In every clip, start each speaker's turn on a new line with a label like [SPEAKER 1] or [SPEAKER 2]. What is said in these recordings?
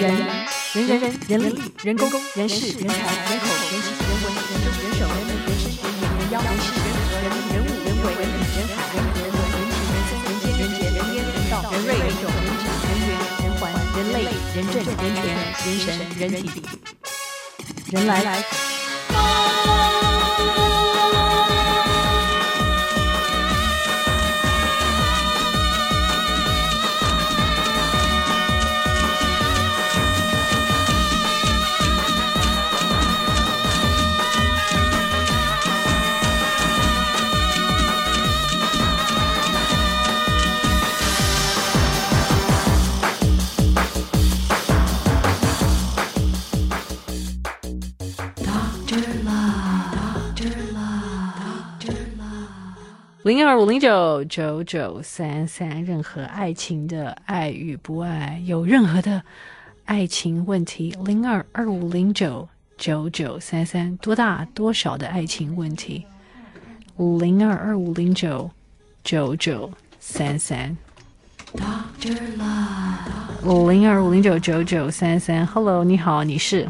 [SPEAKER 1] 人人人人人力人工人事人才人口人情人文人政人手人民人事人员人妖人事人和人人物人为人理人海人人文人情人生人间人杰人烟人道人瑞人种人质人缘人环人类人政人权人神人体。人来零二五零九九九三三，任何爱情的爱与不爱，有任何的爱情问题，零二二五零九九九三三，多大多少的爱情问题，零二二五零九九九三三，零二五零九九九三三，Hello，你好，你是？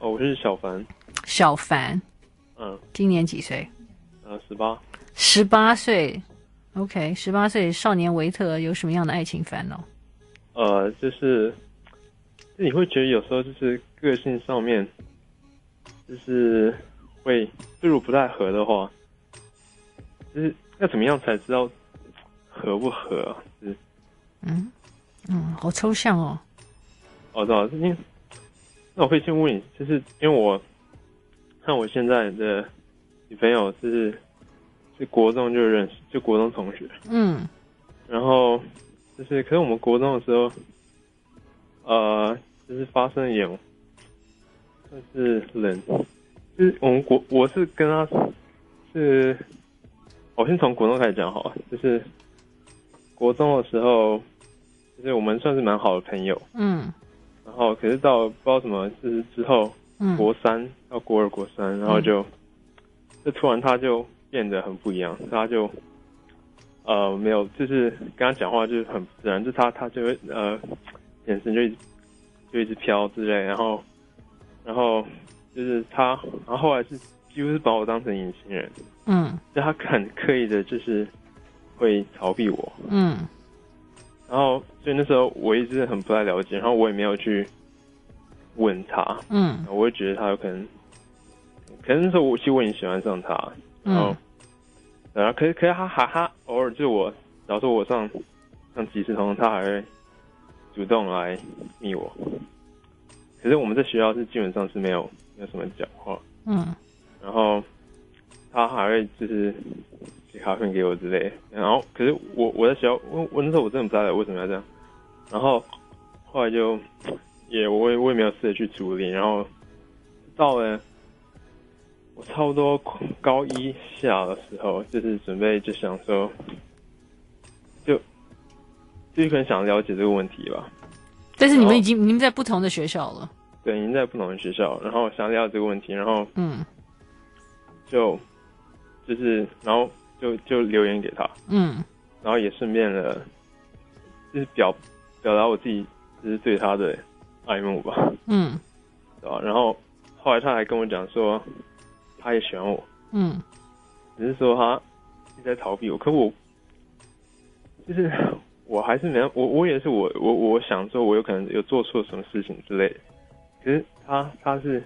[SPEAKER 2] 哦，我是小凡。
[SPEAKER 1] 小凡，
[SPEAKER 2] 嗯，
[SPEAKER 1] 今年几岁？
[SPEAKER 2] 呃，十八。
[SPEAKER 1] 十八岁，OK，十八岁少年维特有什么样的爱情烦恼？
[SPEAKER 2] 呃，就是，你会觉得有时候就是个性上面，就是会，就如果不太合的话，就是要怎么样才知道合不合啊？就是，
[SPEAKER 1] 嗯嗯，好抽象哦。
[SPEAKER 2] 哦，知道，那那我会先问你，就是因为我看我现在的女朋友就是。是国中就认识，就国中同学。
[SPEAKER 1] 嗯，
[SPEAKER 2] 然后就是，可是我们国中的时候，呃，就是发生一点，算是冷，就是我们国，我是跟他是，我先从国中开始讲好了，就是国中的时候，就是我们算是蛮好的朋友。嗯，然后可是到不知道什么，就是之后，嗯，国三到国二、国三，然后就，就突然他就。变得很不一样，他就呃没有，就是跟他讲话就是很不自然，就他他就会呃眼神就一直就一直飘之类，然后然后就是他，然后后来是几乎是把我当成隐形人，嗯，就他很刻意的就是会逃避我，嗯，然后所以那时候我一直很不太了解，然后我也没有去问他，嗯，我会觉得他有可能，可能那时候我其实我已经喜欢上他。然后，然后可是可是他还他偶尔就我，假如说我上上即时通，他还会主动来密我。可是我们在学校是基本上是没有没有什么讲话。嗯。然后他还会就是写卡片给我之类的。然后可是我我在学校，我我那时候我真的不知道为什么要这样。然后后来就 也我也我也没有试着去处理。然后到了。我差不多高一下的时候，就是准备就想说，就就可能想了解这个问题吧。
[SPEAKER 1] 但是你们已经你们在不同的学校了。
[SPEAKER 2] 对，已经在不同的学校，然后想了解这个问题，然后嗯，就就是然后就就留言给他，嗯，然后也顺便了，就是表表达我自己就是对他的爱慕吧，嗯，对吧？然后后来他还跟我讲说。他也喜欢我，嗯，只是说他一直在逃避我。可我就是 我还是没有，我我也是我我我想说，我有可能有做错什么事情之类的。可是他他是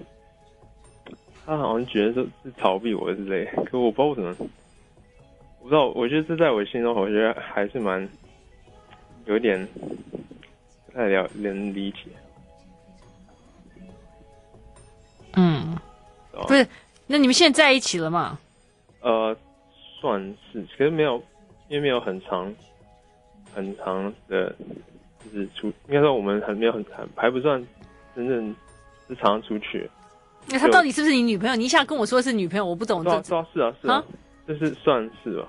[SPEAKER 2] 他好像觉得说是逃避我之类的，可我不知道为什么，我不知道。我觉得这在我心中，我觉得还是蛮有点不太了能理解。
[SPEAKER 1] 嗯，不是。那你们现在在一起了吗？
[SPEAKER 2] 呃，算是，可是没有，因为没有很长很长的，就就是出，应该说我们还没有很还还不算真正是常常出去。
[SPEAKER 1] 那他到底是不是你女朋友？你一下跟我说是女朋友，我不懂。
[SPEAKER 2] 是啊，是啊，是啊，是啊，就是算是吧。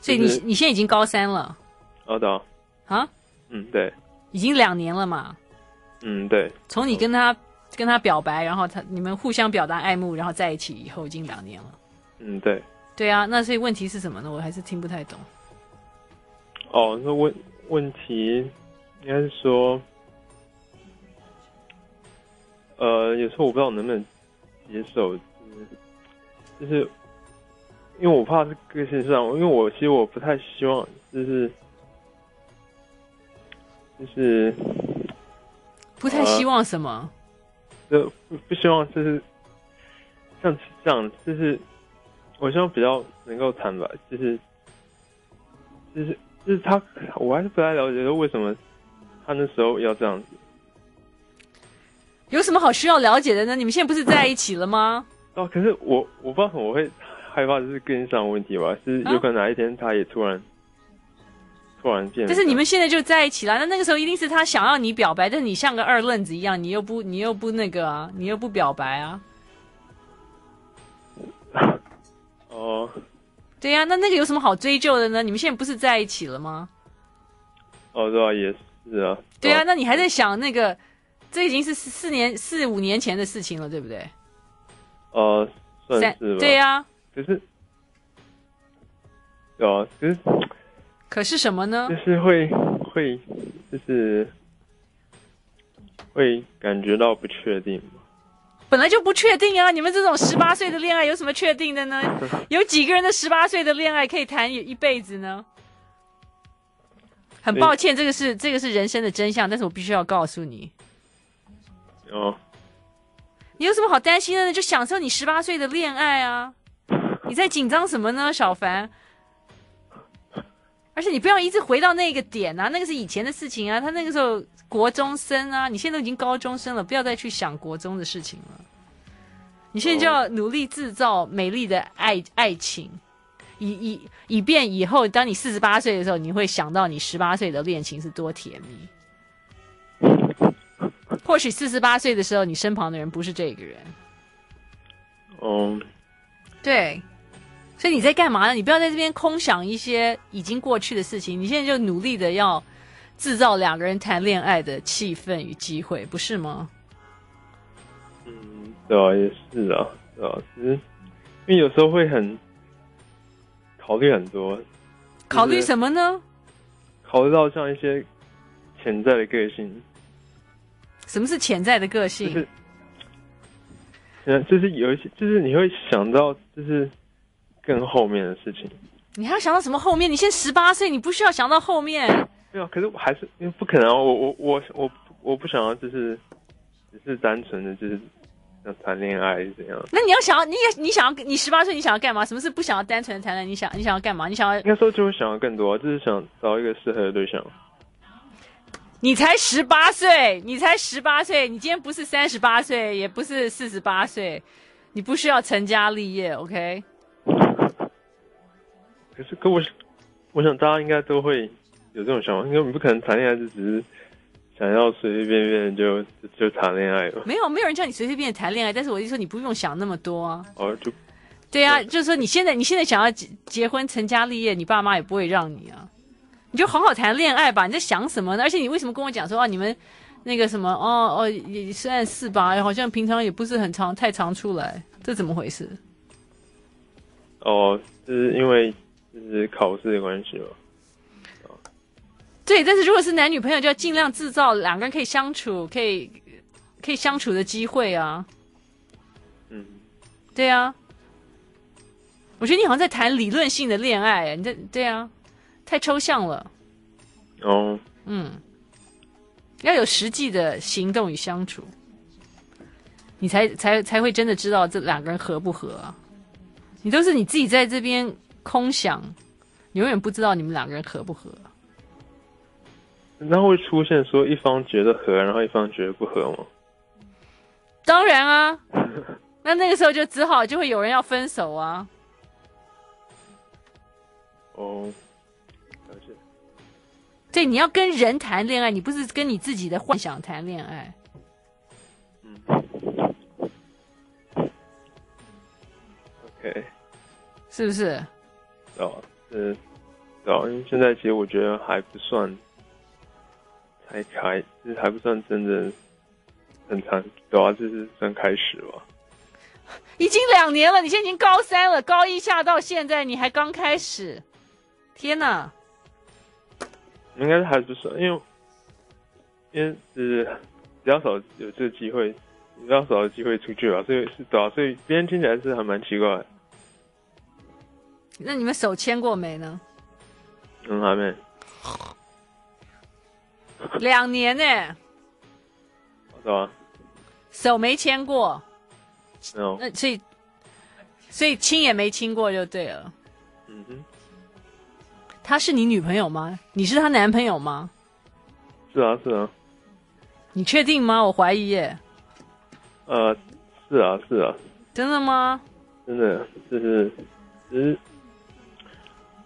[SPEAKER 1] 所以你你现在已经高三了。
[SPEAKER 2] 哦，对啊。
[SPEAKER 1] 啊？
[SPEAKER 2] 嗯，对。
[SPEAKER 1] 已经两年了嘛。
[SPEAKER 2] 嗯，对。
[SPEAKER 1] 从你跟他跟他表白，然后他你们互相表达爱慕，然后在一起以后，已经两年了。
[SPEAKER 2] 嗯，对。
[SPEAKER 1] 对啊，那所以问题是什么呢？我还是听不太懂。
[SPEAKER 2] 哦，那问问题应该是说。呃，有时候我不知道能不能接受，就是，就是因为我怕是个性上，因为我其实我不太希望，就是就是
[SPEAKER 1] 不太希望什么，
[SPEAKER 2] 呃、就不不希望就是像这样，就是我希望比较能够坦白，就是就是就是他，我还是不太了解说为什么他那时候要这样子。
[SPEAKER 1] 有什么好需要了解的呢？你们现在不是在一起了吗？
[SPEAKER 2] 哦，可是我我不知道怎么会害怕，就是跟上问题吧？是有可能哪一天他也突然、啊、突然变。但
[SPEAKER 1] 是你们现在就在一起了，那那个时候一定是他想要你表白，但是你像个二愣子一样，你又不你又不那个啊，你又不表白啊？
[SPEAKER 2] 哦，
[SPEAKER 1] 对呀、啊，那那个有什么好追究的呢？你们现在不是在一起了吗？
[SPEAKER 2] 哦，对啊，也是啊。
[SPEAKER 1] 对啊，那你还在想那个？这已经是四年四五年前的事情了，对不对？
[SPEAKER 2] 呃，算是吧。
[SPEAKER 1] 对呀、啊。
[SPEAKER 2] 可是，有啊，可是，
[SPEAKER 1] 可是什么呢？
[SPEAKER 2] 就是会会，就是会感觉到不确定。
[SPEAKER 1] 本来就不确定啊！你们这种十八岁的恋爱有什么确定的呢？有几个人的十八岁的恋爱可以谈一辈子呢？很抱歉，这个是这个是人生的真相，但是我必须要告诉你。
[SPEAKER 2] 哦，
[SPEAKER 1] 你有什么好担心的呢？就享受你十八岁的恋爱啊！你在紧张什么呢，小凡？而且你不要一直回到那个点啊，那个是以前的事情啊。他那个时候国中生啊，你现在都已经高中生了，不要再去想国中的事情了。你现在就要努力制造美丽的爱爱情，以以以便以后当你四十八岁的时候，你会想到你十八岁的恋情是多甜蜜。或许四十八岁的时候，你身旁的人不是这个人。
[SPEAKER 2] 哦、um，
[SPEAKER 1] 对，所以你在干嘛呢？你不要在这边空想一些已经过去的事情。你现在就努力的要制造两个人谈恋爱的气氛与机会，不是吗？
[SPEAKER 2] 嗯，对啊，也是啊，对啊，其实因为有时候会很考虑很多，
[SPEAKER 1] 考虑什么呢？
[SPEAKER 2] 考虑到像一些潜在的个性。
[SPEAKER 1] 什么是潜在的个性？
[SPEAKER 2] 就是，嗯，就是有一些，就是你会想到，就是更后面的事情。
[SPEAKER 1] 你还要想到什么后面？你现在十八岁，你不需要想到后面。
[SPEAKER 2] 没有，可是我还是因为不可能，我我我我我不想要，就是只是单纯的，就是要谈恋爱是怎样。
[SPEAKER 1] 那你要想要，你也你想要，你十八岁你想要干嘛？什么是不想要单纯的谈恋爱？你想你想要干嘛？你想要？应
[SPEAKER 2] 该说就会想要更多，就是想找一个适合的对象。
[SPEAKER 1] 你才十八岁，你才十八岁，你今天不是三十八岁，也不是四十八岁，你不需要成家立业，OK？
[SPEAKER 2] 可是，可我，我想大家应该都会有这种想法，因为你不可能谈恋爱就只是想要随随便便就就谈恋爱了。
[SPEAKER 1] 没有，没有人叫你随随便便谈恋爱，但是我就说你不用想那么多啊。
[SPEAKER 2] 哦，就
[SPEAKER 1] 对啊，就是说你现在你现在想要结结婚成家立业，你爸妈也不会让你啊。你就好好谈恋爱吧，你在想什么呢？而且你为什么跟我讲说啊，你们那个什么哦哦，也虽然是吧，好像平常也不是很常太常出来，这怎么回事？
[SPEAKER 2] 哦，就是因为就是考试的关系吧。
[SPEAKER 1] 对，但是如果是男女朋友，就要尽量制造两个人可以相处、可以可以相处的机会啊。
[SPEAKER 2] 嗯，
[SPEAKER 1] 对啊。我觉得你好像在谈理论性的恋爱，你这对啊。太抽象了，
[SPEAKER 2] 哦，
[SPEAKER 1] 嗯，要有实际的行动与相处，你才才才会真的知道这两个人合不合啊。你都是你自己在这边空想，永远不知道你们两个人合不合。
[SPEAKER 2] 那会出现说一方觉得合，然后一方觉得不合吗？
[SPEAKER 1] 当然啊，那那个时候就只好就会有人要分手啊。
[SPEAKER 2] 哦。
[SPEAKER 1] 对，你要跟人谈恋爱，你不是跟你自己的幻想谈恋爱。
[SPEAKER 2] 嗯。OK。
[SPEAKER 1] 是不是？
[SPEAKER 2] 哦，是，哦，因为现在其实我觉得还不算，才开，就是还不算真的很长，对啊，就是算开始吧。
[SPEAKER 1] 已经两年了，你现在已经高三了，高一下到现在你还刚开始，天哪！
[SPEAKER 2] 应该是还不算，因为因为是比较少有这个机会，比较少的机会出去吧，所以是对啊，所以别人听起来是还蛮奇怪的。
[SPEAKER 1] 那你们手牵过没呢？
[SPEAKER 2] 嗯，还没。
[SPEAKER 1] 两年呢？
[SPEAKER 2] 是吧？
[SPEAKER 1] 手没牵过。
[SPEAKER 2] 没有。
[SPEAKER 1] 那所以，所以亲也没亲过就对了。
[SPEAKER 2] 嗯哼。
[SPEAKER 1] 她是你女朋友吗？你是她男朋友吗？
[SPEAKER 2] 是啊，是啊。
[SPEAKER 1] 你确定吗？我怀疑耶。
[SPEAKER 2] 呃，是啊，是啊。
[SPEAKER 1] 真的吗？
[SPEAKER 2] 真的，就是，就是。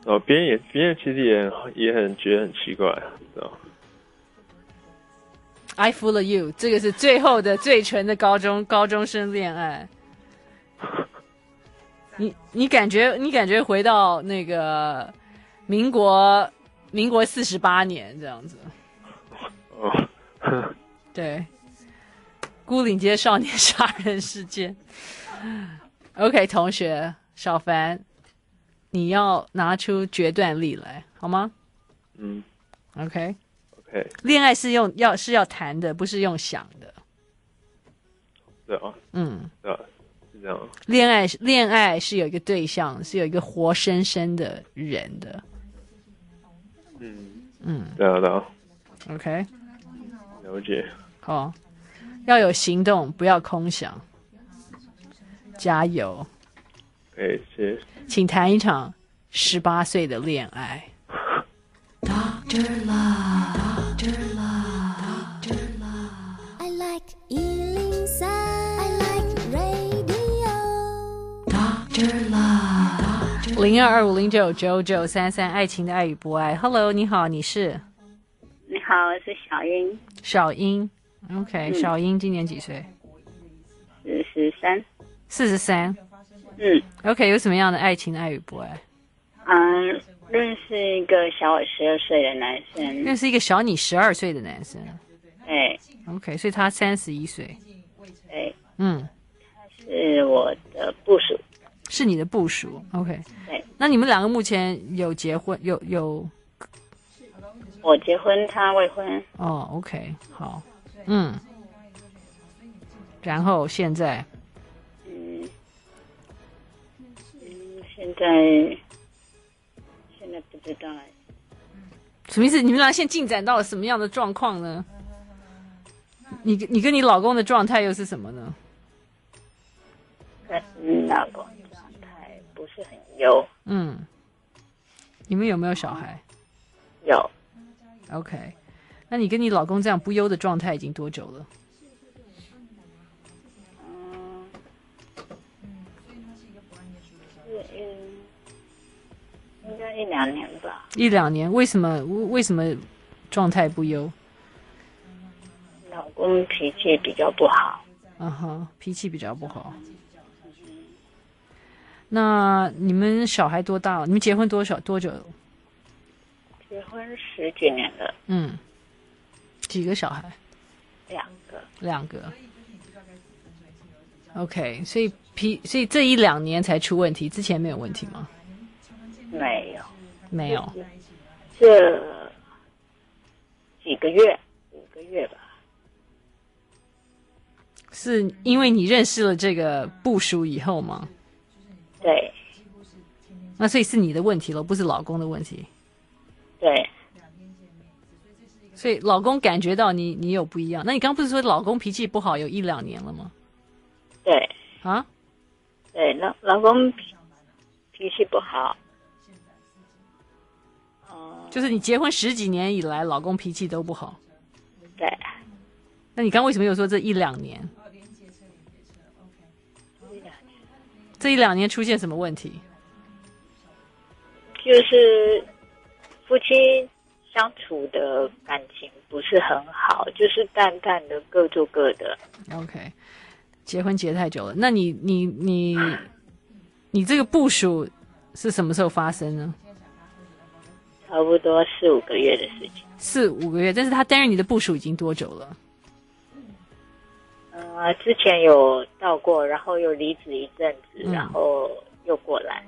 [SPEAKER 2] 哦，别人也，别人其实也也很觉得很奇怪，知道
[SPEAKER 1] I fool you，这个是最后的最纯的高中高中生恋爱。你你感觉你感觉回到那个民国民国四十八年这样子。
[SPEAKER 2] 哦，
[SPEAKER 1] 对，孤岭街少年杀人事件。OK，同学小凡。你要拿出决断力来，好吗？
[SPEAKER 2] 嗯。Okay. Okay.
[SPEAKER 1] 恋爱是用要是要谈的，不是用想的。
[SPEAKER 2] 对啊。嗯。对啊，是这样。
[SPEAKER 1] 恋爱是恋爱是有一个对象，是有一个活生生的人的。
[SPEAKER 2] 嗯嗯。对啊，对啊。
[SPEAKER 1] OK。
[SPEAKER 2] 了解。
[SPEAKER 1] 好，要有行动，不要空想。加油。
[SPEAKER 2] 可以，谢谢。
[SPEAKER 1] 请谈一场十八岁的恋爱。Doctor Love, Doctor Love, Doctor Love. I like 103, I like radio. Doctor Love. 零二二五零九九九三三，爱情的爱与不爱。Hello，你好，你是？
[SPEAKER 3] 你好，我是小英。
[SPEAKER 1] 小英，OK，、嗯、小英今年几岁？
[SPEAKER 3] 四十三。
[SPEAKER 1] 四十三。
[SPEAKER 3] 嗯
[SPEAKER 1] ，OK，有什么样的爱情爱与不爱？
[SPEAKER 3] 嗯，认识一个小我十二岁的男生。
[SPEAKER 1] 认识一个小你十二岁的男生。
[SPEAKER 3] 对。
[SPEAKER 1] OK，所以他三十一岁。
[SPEAKER 3] 对。
[SPEAKER 1] 嗯。
[SPEAKER 3] 他是我的部属。
[SPEAKER 1] 是你的部属？OK。
[SPEAKER 3] 对。
[SPEAKER 1] 那你们两个目前有结婚？有有？
[SPEAKER 3] 我结婚，他未婚。
[SPEAKER 1] 哦，OK，好。嗯。然后现在。
[SPEAKER 3] 现在现在不知道哎，
[SPEAKER 1] 什么意思？你们俩现在进展到了什么样的状况呢？你你跟你老公的状态又是什么呢？
[SPEAKER 3] 跟老公状态不是很优。
[SPEAKER 1] 嗯，你们有没有小孩？
[SPEAKER 3] 有。
[SPEAKER 1] OK，那你跟你老公这样不优的状态已经多久了？
[SPEAKER 3] 应该一两年吧。
[SPEAKER 1] 一两年，为什么？为什么状态不优？
[SPEAKER 3] 老公脾气比较不好。
[SPEAKER 1] 嗯哼，脾气比较不好。那你们小孩多大了？你们结婚多少多久？
[SPEAKER 3] 结婚十几年了。
[SPEAKER 1] 嗯。几个小孩？
[SPEAKER 3] 两个。
[SPEAKER 1] 两个。OK，所以脾，所以这一两年才出问题，之前没有问题吗？
[SPEAKER 3] 没有，
[SPEAKER 1] 没有，
[SPEAKER 3] 这几个月，五个月吧。
[SPEAKER 1] 是因为你认识了这个部署以后吗？
[SPEAKER 3] 对。
[SPEAKER 1] 那所以是你的问题了，不是老公的问题。
[SPEAKER 3] 对。
[SPEAKER 1] 所以老公感觉到你你有不一样，那你刚刚不是说老公脾气不好有一两年了吗？
[SPEAKER 3] 对。
[SPEAKER 1] 啊？
[SPEAKER 3] 对，老老公脾脾气不好。
[SPEAKER 1] 就是你结婚十几年以来，老公脾气都不好。
[SPEAKER 3] 对。
[SPEAKER 1] 那你刚刚为什么又说这一两年？这一两年出现什么问题？
[SPEAKER 3] 就是夫妻相处的感情不是很好，就是淡淡的各做各的。
[SPEAKER 1] OK，结婚结太久了，那你你你你这个部署是什么时候发生呢？
[SPEAKER 3] 差不多四五个月的事情。
[SPEAKER 1] 四五个月，但是他担任你的部署已经多久了？
[SPEAKER 3] 呃，之前有到过，然后又离职一阵子，
[SPEAKER 1] 嗯、
[SPEAKER 3] 然后又过来。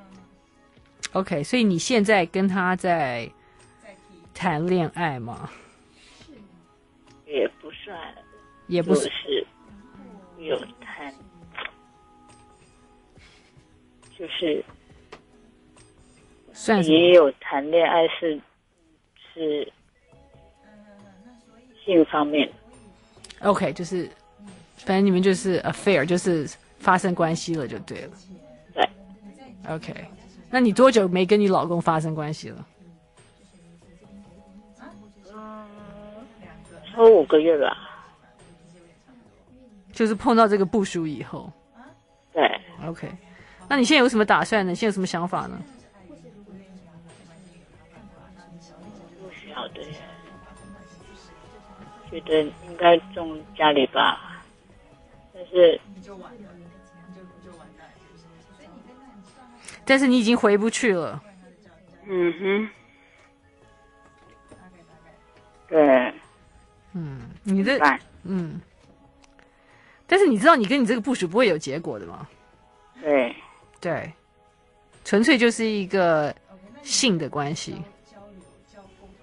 [SPEAKER 1] OK，所以你现在跟他在。谈恋爱吗？
[SPEAKER 3] 也不算，
[SPEAKER 1] 也不
[SPEAKER 3] 是，有谈，就是
[SPEAKER 1] 算
[SPEAKER 3] 也有谈恋爱是，是是性方面。
[SPEAKER 1] OK，就是反正你们就是 affair，就是发生关系了就对了。
[SPEAKER 3] 对。
[SPEAKER 1] OK，那你多久没跟你老公发生关系了？
[SPEAKER 3] 超五个月吧，
[SPEAKER 1] 就是碰到这个部署以后，
[SPEAKER 3] 对
[SPEAKER 1] ，OK，那你现在有什么打算呢？现在有什么想法呢？
[SPEAKER 3] 不晓得，觉得应该种家里吧，但是，
[SPEAKER 1] 但是你已经回不去了，
[SPEAKER 3] 嗯哼，对。
[SPEAKER 1] 嗯，你这嗯，但是你知道，你跟你这个部署不会有结果的吗？
[SPEAKER 3] 对，
[SPEAKER 1] 对，纯粹就是一个性的关系。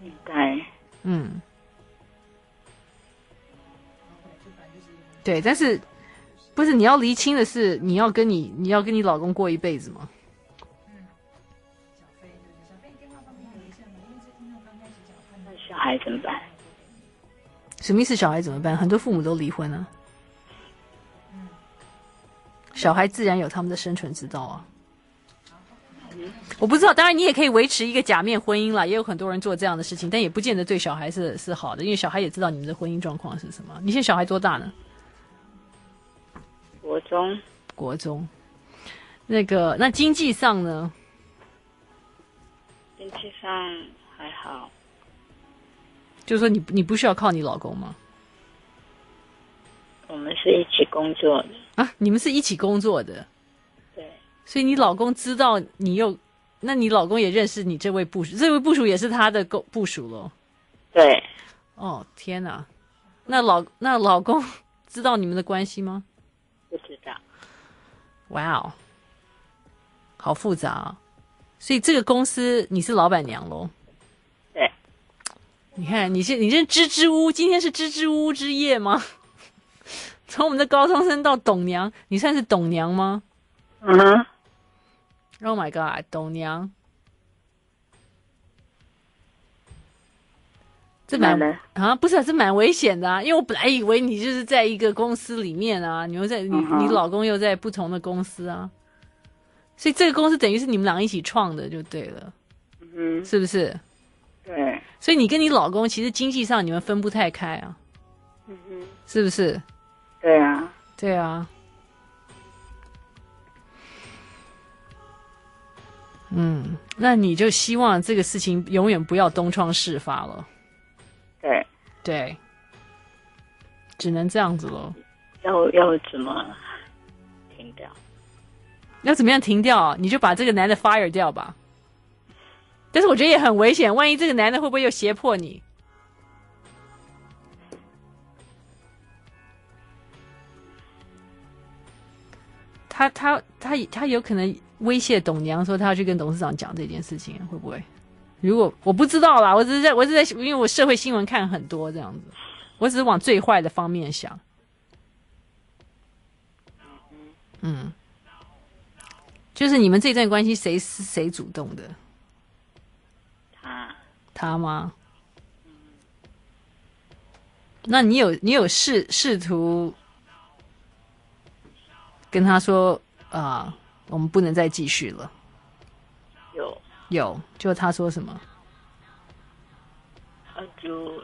[SPEAKER 3] 应该，
[SPEAKER 1] 嗯，对，但是不是你要厘清的是，你要跟你你要跟你老公过一辈子吗？
[SPEAKER 3] 那小孩怎么办？
[SPEAKER 1] 什么意思？小孩怎么办？很多父母都离婚了，小孩自然有他们的生存之道啊。我不知道，当然你也可以维持一个假面婚姻啦，也有很多人做这样的事情，但也不见得对小孩是是好的，因为小孩也知道你们的婚姻状况是什么。你现在小孩多大呢？
[SPEAKER 3] 国中。
[SPEAKER 1] 国中。那个，那经济上呢？
[SPEAKER 3] 经济上还好。
[SPEAKER 1] 就是说你，你你不需要靠你老公吗？
[SPEAKER 3] 我们是一起工作的
[SPEAKER 1] 啊，你们是一起工作的，
[SPEAKER 3] 对。
[SPEAKER 1] 所以你老公知道你又，那你老公也认识你这位部属，这位部属也是他的部部属喽。
[SPEAKER 3] 对。
[SPEAKER 1] 哦，天哪，那老那老公知道你们的关系吗？
[SPEAKER 3] 不知道。
[SPEAKER 1] 哇哦，好复杂啊！所以这个公司你是老板娘喽？对你看，你是你是支支吾吾，今天是支支吾吾之夜吗？从我们的高中生到董娘，你算是董娘吗？
[SPEAKER 3] 嗯哼。
[SPEAKER 1] Oh my god，董娘，这蛮啊，不是、啊，这蛮危险的啊！因为我本来以为你就是在一个公司里面啊，你又在你你老公又在不同的公司啊，所以这个公司等于是你们俩一起创的，就对了，
[SPEAKER 3] 嗯，
[SPEAKER 1] 是不是？
[SPEAKER 3] 对。
[SPEAKER 1] 所以你跟你老公其实经济上你们分不太开啊，
[SPEAKER 3] 嗯哼，
[SPEAKER 1] 是不是？
[SPEAKER 3] 对啊，
[SPEAKER 1] 对啊，嗯，那你就希望这个事情永远不要东窗事发了。
[SPEAKER 3] 对，
[SPEAKER 1] 对，只能这样子喽。
[SPEAKER 3] 要要怎么停掉？
[SPEAKER 1] 要怎么样停掉？你就把这个男的 fire 掉吧。但是我觉得也很危险，万一这个男的会不会又胁迫你？他他他他有可能威胁董娘说他要去跟董事长讲这件事情，会不会？如果我不知道啦，我只是在我是在，因为我社会新闻看很多这样子，我只是往最坏的方面想。嗯，就是你们这段关系谁是谁主动的？他吗？那你有你有试试图跟他说啊、呃，我们不能再继续了。
[SPEAKER 3] 有
[SPEAKER 1] 有，就他说什么？
[SPEAKER 3] 他就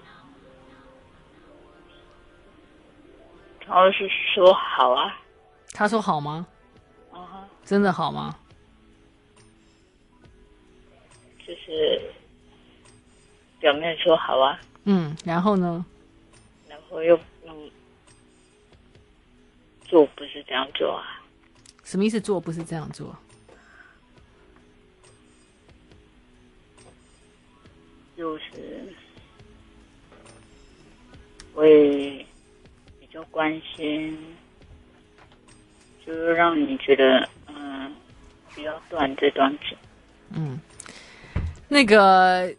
[SPEAKER 3] 他是说好啊。
[SPEAKER 1] 他说好吗？
[SPEAKER 3] 啊哈。
[SPEAKER 1] 真的好吗？
[SPEAKER 3] 就是。表面说好啊，
[SPEAKER 1] 嗯，然后呢？
[SPEAKER 3] 然后又嗯，做不是这样做啊。
[SPEAKER 1] 什么意思？做不是这样做？
[SPEAKER 3] 就是会比较关心，就是让你觉得嗯，不要断这段情。
[SPEAKER 1] 嗯，那个，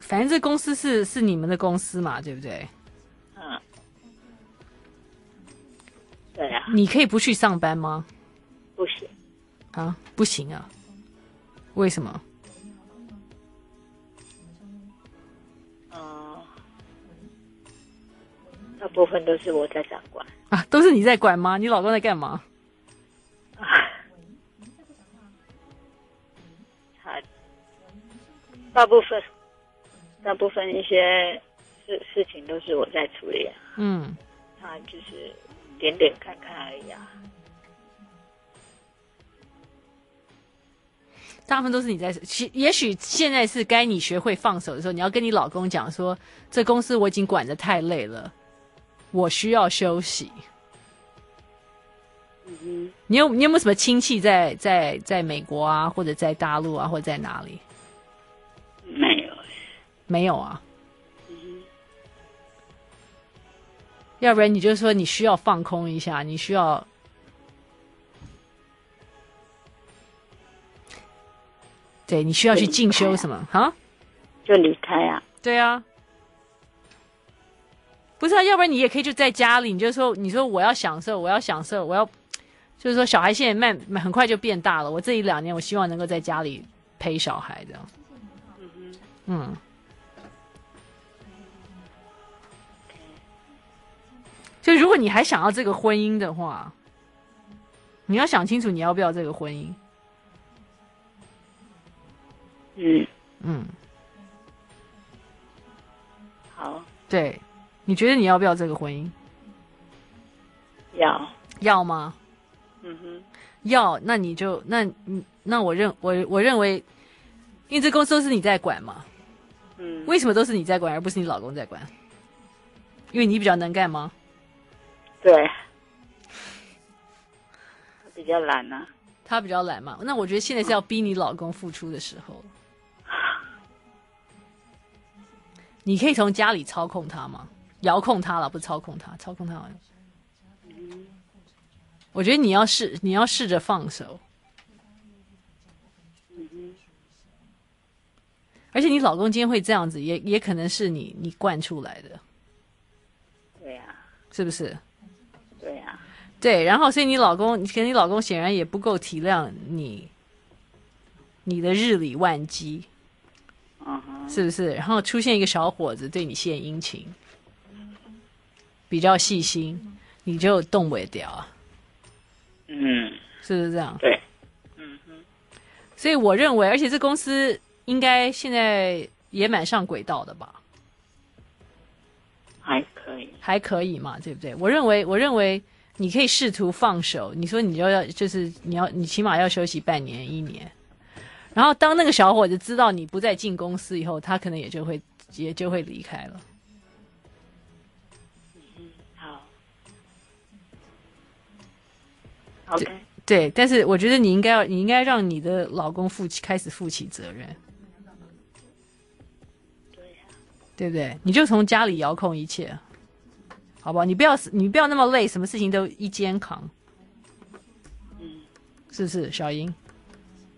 [SPEAKER 1] 反正这公司是是你们的公司嘛，对不
[SPEAKER 3] 对？对呀、啊。
[SPEAKER 1] 你可以不去上班吗？
[SPEAKER 3] 不行。
[SPEAKER 1] 啊，不行啊？为什么？
[SPEAKER 3] 大部分都是我在掌管
[SPEAKER 1] 啊，都是你在管吗？你老公在干嘛？
[SPEAKER 3] 啊，他大部分大部分一些事事情都是我在处理啊。
[SPEAKER 1] 嗯，
[SPEAKER 3] 他就是点点看看而已啊。
[SPEAKER 1] 大部分都是你在，其也许现在是该你学会放手的时候，你要跟你老公讲说，这公司我已经管得太累了。我需要休息。
[SPEAKER 3] 嗯，
[SPEAKER 1] 你有你有没有什么亲戚在在在美国啊，或者在大陆啊，或者在哪里？
[SPEAKER 3] 没有，
[SPEAKER 1] 没有啊。要不然你就说你需要放空一下，你需要，对，你需要去进修什么？哈？
[SPEAKER 3] 就离开啊？
[SPEAKER 1] 对啊。不是啊，要不然你也可以就在家里，你就说，你说我要享受，我要享受，我要，就是说小孩现在慢，很快就变大了。我这一两年，我希望能够在家里陪小孩的。
[SPEAKER 3] 嗯哼，
[SPEAKER 1] 嗯。就如果你还想要这个婚姻的话，你要想清楚你要不要这个婚姻。
[SPEAKER 3] 嗯
[SPEAKER 1] 嗯。
[SPEAKER 3] 好。
[SPEAKER 1] 对。你觉得你要不要这个婚姻？
[SPEAKER 3] 要。
[SPEAKER 1] 要吗？
[SPEAKER 3] 嗯哼。
[SPEAKER 1] 要，那你就那嗯，那我认我我认为，因为这公司都是你在管嘛。
[SPEAKER 3] 嗯。
[SPEAKER 1] 为什么都是你在管，而不是你老公在管？因为你比较能干吗？
[SPEAKER 3] 对。他 比较懒啊。
[SPEAKER 1] 他比较懒嘛？那我觉得现在是要逼你老公付出的时候。你可以从家里操控他吗？遥控他了，不操控他，操控他好像。我觉得你要试，你要试着放手。而且你老公今天会这样子，也也可能是你你惯出来的。
[SPEAKER 3] 对呀。
[SPEAKER 1] 是不是？
[SPEAKER 3] 对呀。
[SPEAKER 1] 对，然后所以你老公，你跟你老公显然也不够体谅你，你的日理
[SPEAKER 3] 万机。
[SPEAKER 1] 是不是？然后出现一个小伙子对你献殷勤。比较细心，你就动不了。
[SPEAKER 3] 嗯，
[SPEAKER 1] 是不是这样？
[SPEAKER 3] 对，嗯哼。
[SPEAKER 1] 所以我认为，而且这公司应该现在也蛮上轨道的吧？
[SPEAKER 3] 还可以，
[SPEAKER 1] 还可以嘛，对不对？我认为，我认为你可以试图放手。你说你就要，就是你要，你起码要休息半年、一年。然后当那个小伙子知道你不再进公司以后，他可能也就会也就会离开了。
[SPEAKER 3] Okay.
[SPEAKER 1] 对对，但是我觉得你应该要，你应该让你的老公负起开始负起责任，
[SPEAKER 3] 对呀、啊，
[SPEAKER 1] 对不对？你就从家里遥控一切，好不好？你不要你不要那么累，什么事情都一肩扛，
[SPEAKER 3] 嗯，
[SPEAKER 1] 是不是小英？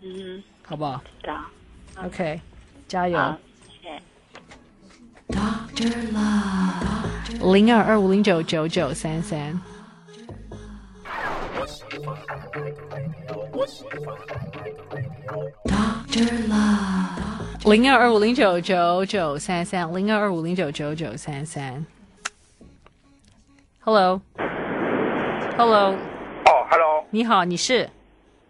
[SPEAKER 3] 嗯，
[SPEAKER 1] 好不好？
[SPEAKER 3] 知道。
[SPEAKER 1] OK，加油。
[SPEAKER 3] 谢谢。
[SPEAKER 1] Doctor Love，零二二五零九九九三三。零二二五零九九九三三，零二二五零九九九三三。Hello，Hello，
[SPEAKER 4] 哦，Hello，
[SPEAKER 1] 你好，你是？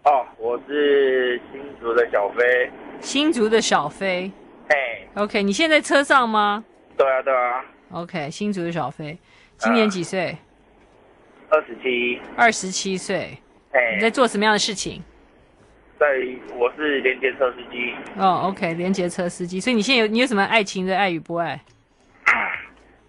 [SPEAKER 4] 哦，我是新竹的小飞。
[SPEAKER 1] 新竹的小飞。
[SPEAKER 4] 哎。
[SPEAKER 1] OK，你现在车上吗？
[SPEAKER 4] 对啊，对啊。
[SPEAKER 1] OK，新竹的小飞，今年几岁？
[SPEAKER 4] 二十七。
[SPEAKER 1] 二十七岁。
[SPEAKER 4] 哎。
[SPEAKER 1] 你在做什么样的事情？
[SPEAKER 4] 在我是连接车司机。
[SPEAKER 1] 哦，OK，连接车司机。所以你现在有你有什么爱情的爱与不爱？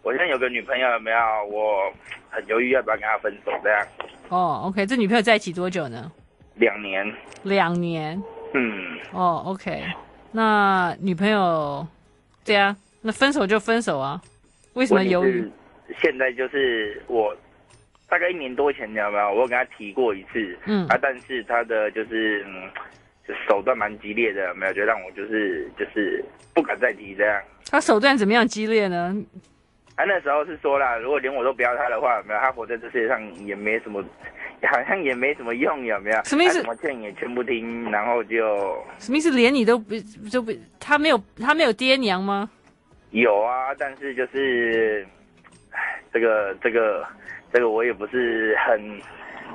[SPEAKER 4] 我现在有个女朋友，有没有？我很犹豫要不要跟他分手这样。
[SPEAKER 1] 哦，OK，这女朋友在一起多久呢？
[SPEAKER 4] 两年。
[SPEAKER 1] 两年。
[SPEAKER 4] 嗯。
[SPEAKER 1] 哦，OK，那女朋友，对啊，那分手就分手啊？为什么犹豫？
[SPEAKER 4] 现在就是我大概一年多前，你知道没有？我有跟他提过一次，嗯啊，但是他的就是嗯，就手段蛮激烈的，没有，就让我就是就是不敢再提这样。
[SPEAKER 1] 他手段怎么样激烈呢？
[SPEAKER 4] 他那时候是说啦，如果连我都不要他的话，有没有，他活在这世界上也没什么，好像也没什么用，有没有？
[SPEAKER 1] 什么意思？
[SPEAKER 4] 什么劝也劝不听，然后就
[SPEAKER 1] 什么意思？连你都不就不，他没有他没有爹娘吗？
[SPEAKER 4] 有啊，但是就是，唉，这个这个这个我也不是很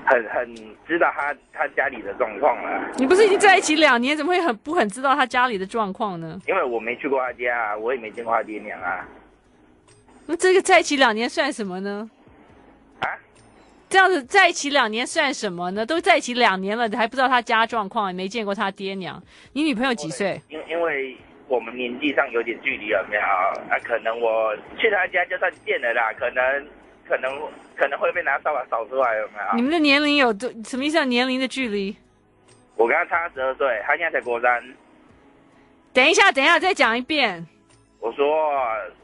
[SPEAKER 4] 很很知道他他家里的状况了。
[SPEAKER 1] 你不是已经在一起两年，怎么会很不很知道他家里的状况呢？
[SPEAKER 4] 因为我没去过他家，我也没见过他爹娘啊。
[SPEAKER 1] 那这个在一起两年算什么呢？
[SPEAKER 4] 啊？
[SPEAKER 1] 这样子在一起两年算什么呢？都在一起两年了，你还不知道他家状况，也没见过他爹娘。你女朋友几岁？
[SPEAKER 4] 因因为我们年纪上有点距离，有没有？啊，可能我去他家就算见了啦，可能可能可能会被拿扫把扫出来，有没有？
[SPEAKER 1] 你们的年龄有多？什么意思？年龄的距离？
[SPEAKER 4] 我跟他差十二岁，他现在才国三。
[SPEAKER 1] 等一下，等一下，再讲一遍。
[SPEAKER 4] 我说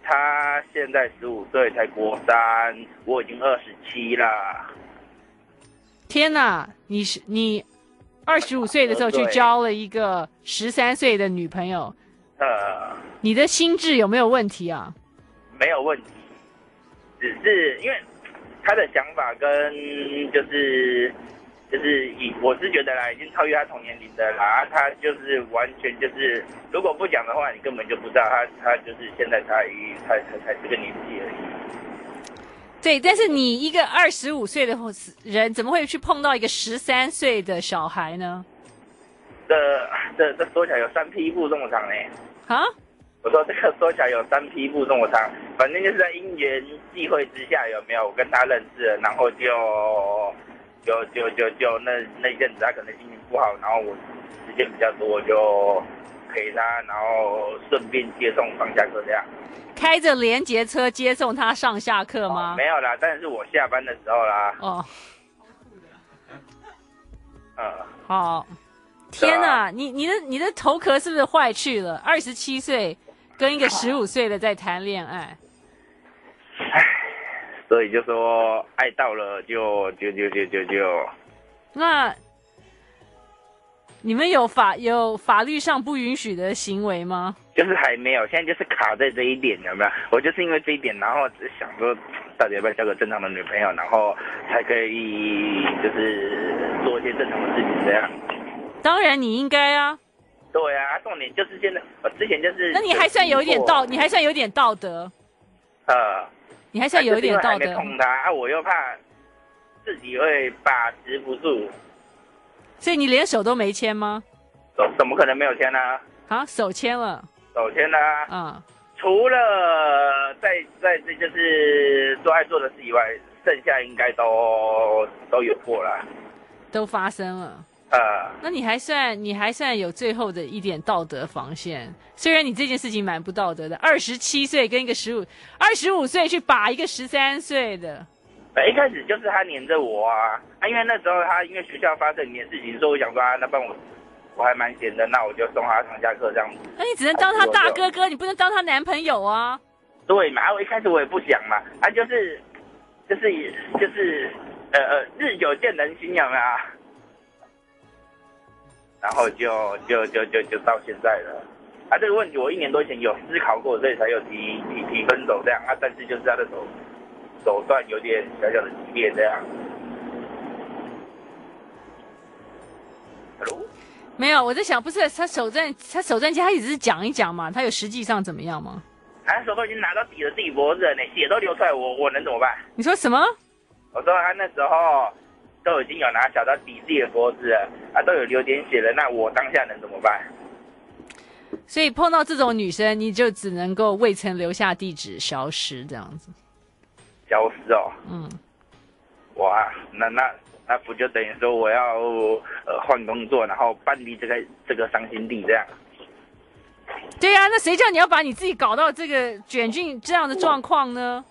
[SPEAKER 4] 他现在十五岁才国三，我已经二十七了。
[SPEAKER 1] 天哪，你是你二十五岁的时候去交了一个十三岁的女朋友？
[SPEAKER 4] 呃，
[SPEAKER 1] 你的心智有没有问题啊？
[SPEAKER 4] 没有问题，只是因为他的想法跟就是。就是以我是觉得啦，已经超越他同年龄的啦，他就是完全就是，如果不讲的话，你根本就不知道他他就是现在才才才才这个年纪而已。
[SPEAKER 1] 对，但是你一个二十五岁的人，怎么会去碰到一个十三岁的小孩呢？
[SPEAKER 4] 这这这说起来有三匹布这么长呢。啊？我说这个说起来有三匹布这么长，反正就是在因缘际会之下，有没有我跟他认识了，然后就。就就就就那那一阵子，他可能心情不好，然后我时间比较多，就陪他，然后顺便接送上下课这样。
[SPEAKER 1] 开着联结车接送他上下课吗？
[SPEAKER 4] 哦，没有啦，但是我下班的时候啦。哦。
[SPEAKER 1] 嗯。好。天哪，啊，你你的你的头壳是不是坏去了？二十七岁跟一个十五岁的在谈恋爱。
[SPEAKER 4] 所以就说爱到了就就就就就就，
[SPEAKER 1] 那你们有法有法律上不允许的行为吗？
[SPEAKER 4] 就是还没有，现在就是卡在这一点，有没有？我就是因为这一点，然后只想说，到底要不要交个正常的女朋友，然后才可以就是做一些正常的事情这样。
[SPEAKER 1] 当然你应该啊。
[SPEAKER 4] 对啊，重点就是现在，我之前就是。
[SPEAKER 1] 那你还算有一点道，你还算有点道德。
[SPEAKER 4] 呃。
[SPEAKER 1] 你还是要有一点道德。
[SPEAKER 4] 还没碰他啊，我又怕自己会把持不住。
[SPEAKER 1] 所以你连手都没牵吗？
[SPEAKER 4] 手怎么可能没有牵呢？
[SPEAKER 1] 啊，手牵了。
[SPEAKER 4] 手牵了。嗯。除了在在这就是做爱做的事以外，剩下应该都都有过了。
[SPEAKER 1] 都发生了。
[SPEAKER 4] 呃，
[SPEAKER 1] 那你还算你还算有最后的一点道德防线，虽然你这件事情蛮不道德的，二十七岁跟一个十五二十五岁去把一个十三岁的，
[SPEAKER 4] 一开始就是他黏着我啊，啊，因为那时候他因为学校发生一件事情，所以我想说啊，那帮我我还蛮闲的，那我就送他上下课这样子。
[SPEAKER 1] 那你只能当他大哥哥，你不能当他男朋友啊？
[SPEAKER 4] 对嘛，我一开始我也不想嘛，啊，就是就是就是呃呃，日久见人心，有没有？然后就就就就就到现在了，啊，这个问题我一年多前有思考过，所以才有提提提分手这样啊，但是就是他的手手段有点小小的激烈这样。Hello？
[SPEAKER 1] 没有，我在想，不是他手段，他手段其实他一直是讲一讲嘛，他有实际上怎么样吗？
[SPEAKER 4] 他手都已经拿到底了自己脖子了，血都流出来，我我能怎么办？
[SPEAKER 1] 你说什么？
[SPEAKER 4] 我说他那时候。都已经有拿小刀抵自己的脖子了，啊，都有流点血了，那我当下能怎么办？
[SPEAKER 1] 所以碰到这种女生，你就只能够未曾留下地址消失这样子。
[SPEAKER 4] 消失哦。嗯。哇，那那那不就等于说我要呃换工作，然后搬离这个这个伤心地这样？
[SPEAKER 1] 对呀、啊，那谁叫你要把你自己搞到这个卷进这样的状况呢？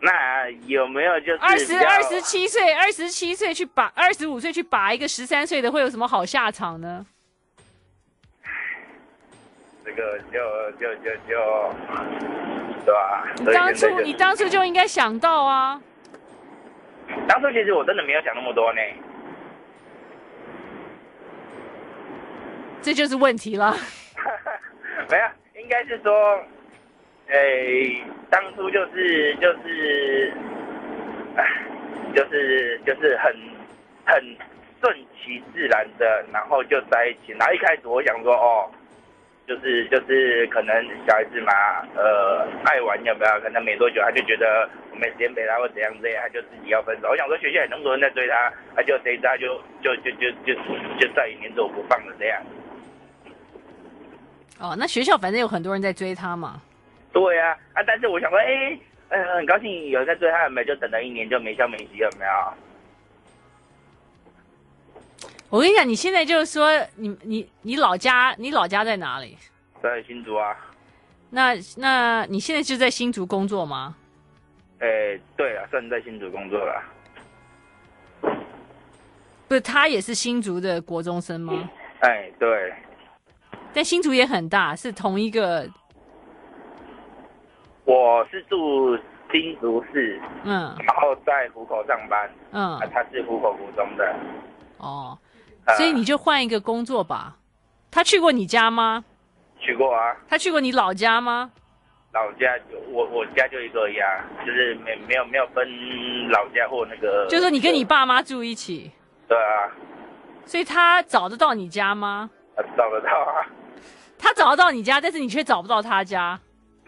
[SPEAKER 4] 那有没有就是
[SPEAKER 1] 二十二十七岁，二十七岁去把二十五岁去把一个十三岁的，会有什么好下场呢？
[SPEAKER 4] 这个就就就就，对吧？
[SPEAKER 1] 你当初你当初就应该想到啊。
[SPEAKER 4] 当初其实我真的没有想那么多呢。
[SPEAKER 1] 这就是问题了。
[SPEAKER 4] 没有，应该是说。哎、当初就是就是，哎，就是就是很很顺其自然的，然后就在一起。然后一开始我想说，哦，就是就是可能小孩子嘛，呃，爱玩有没有？可能没多久他就觉得我没时间陪他或怎样这样，他就自己要分手。我想说学校也那么多人在追他，他就谁知道就就就就就就再也黏着我不放了这样。
[SPEAKER 1] 哦，那学校反正有很多人在追他嘛。
[SPEAKER 4] 对呀、啊，啊！但是我想说，哎，嗯，很高兴有在追他，有没有？就等了一年就没消没息，有没有？
[SPEAKER 1] 我跟你讲，你现在就是说，你你你老家，你老家在哪里？
[SPEAKER 4] 在新竹啊。
[SPEAKER 1] 那那你现在就在新竹工作吗？
[SPEAKER 4] 哎，对啊，算在新竹工作了。
[SPEAKER 1] 不是，他也是新竹的国中生吗？
[SPEAKER 4] 哎，对。
[SPEAKER 1] 但新竹也很大，是同一个。
[SPEAKER 4] 我是住新竹市，
[SPEAKER 1] 嗯，
[SPEAKER 4] 然后在虎口上班，
[SPEAKER 1] 嗯，
[SPEAKER 4] 啊、他是虎口国中的，
[SPEAKER 1] 哦，所以你就换一个工作吧。他去过你家吗？
[SPEAKER 4] 去过啊。
[SPEAKER 1] 他去过你老家吗？
[SPEAKER 4] 老家就我我家就一个呀，就是没没有没有分老家或那个。
[SPEAKER 1] 就是说你跟你爸妈住一起。
[SPEAKER 4] 对啊。所
[SPEAKER 1] 以他找得到你家吗？
[SPEAKER 4] 他找得到啊。
[SPEAKER 1] 他找得到你家，但是你却找不到他家。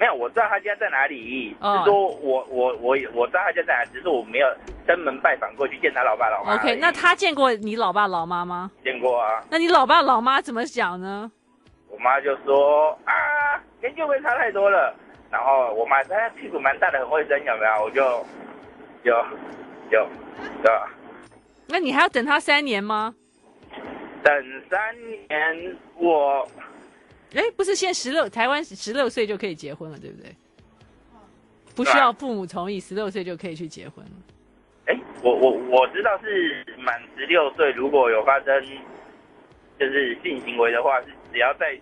[SPEAKER 4] 没有，我知道他家在哪里。哦、是说我我我我知道他家在哪里，只是我没有登门拜访过去见他老爸老妈。
[SPEAKER 1] OK，那他见过你老爸老妈吗？
[SPEAKER 4] 见过啊。
[SPEAKER 1] 那你老爸老妈怎么讲呢？
[SPEAKER 4] 我妈就说啊，年纪会差太多了。然后我妈她屁股蛮大的，很会生，有没有？我就有有对吧？
[SPEAKER 1] 那你还要等他三年吗？
[SPEAKER 4] 等三年我。
[SPEAKER 1] 哎，不是，现在十六，台湾十六岁就可以结婚了，对不对？不需要父母同意，十六岁就可以去结婚了。
[SPEAKER 4] 哎，我我我知道是满十六岁，如果有发生就是性行为的话，是只要在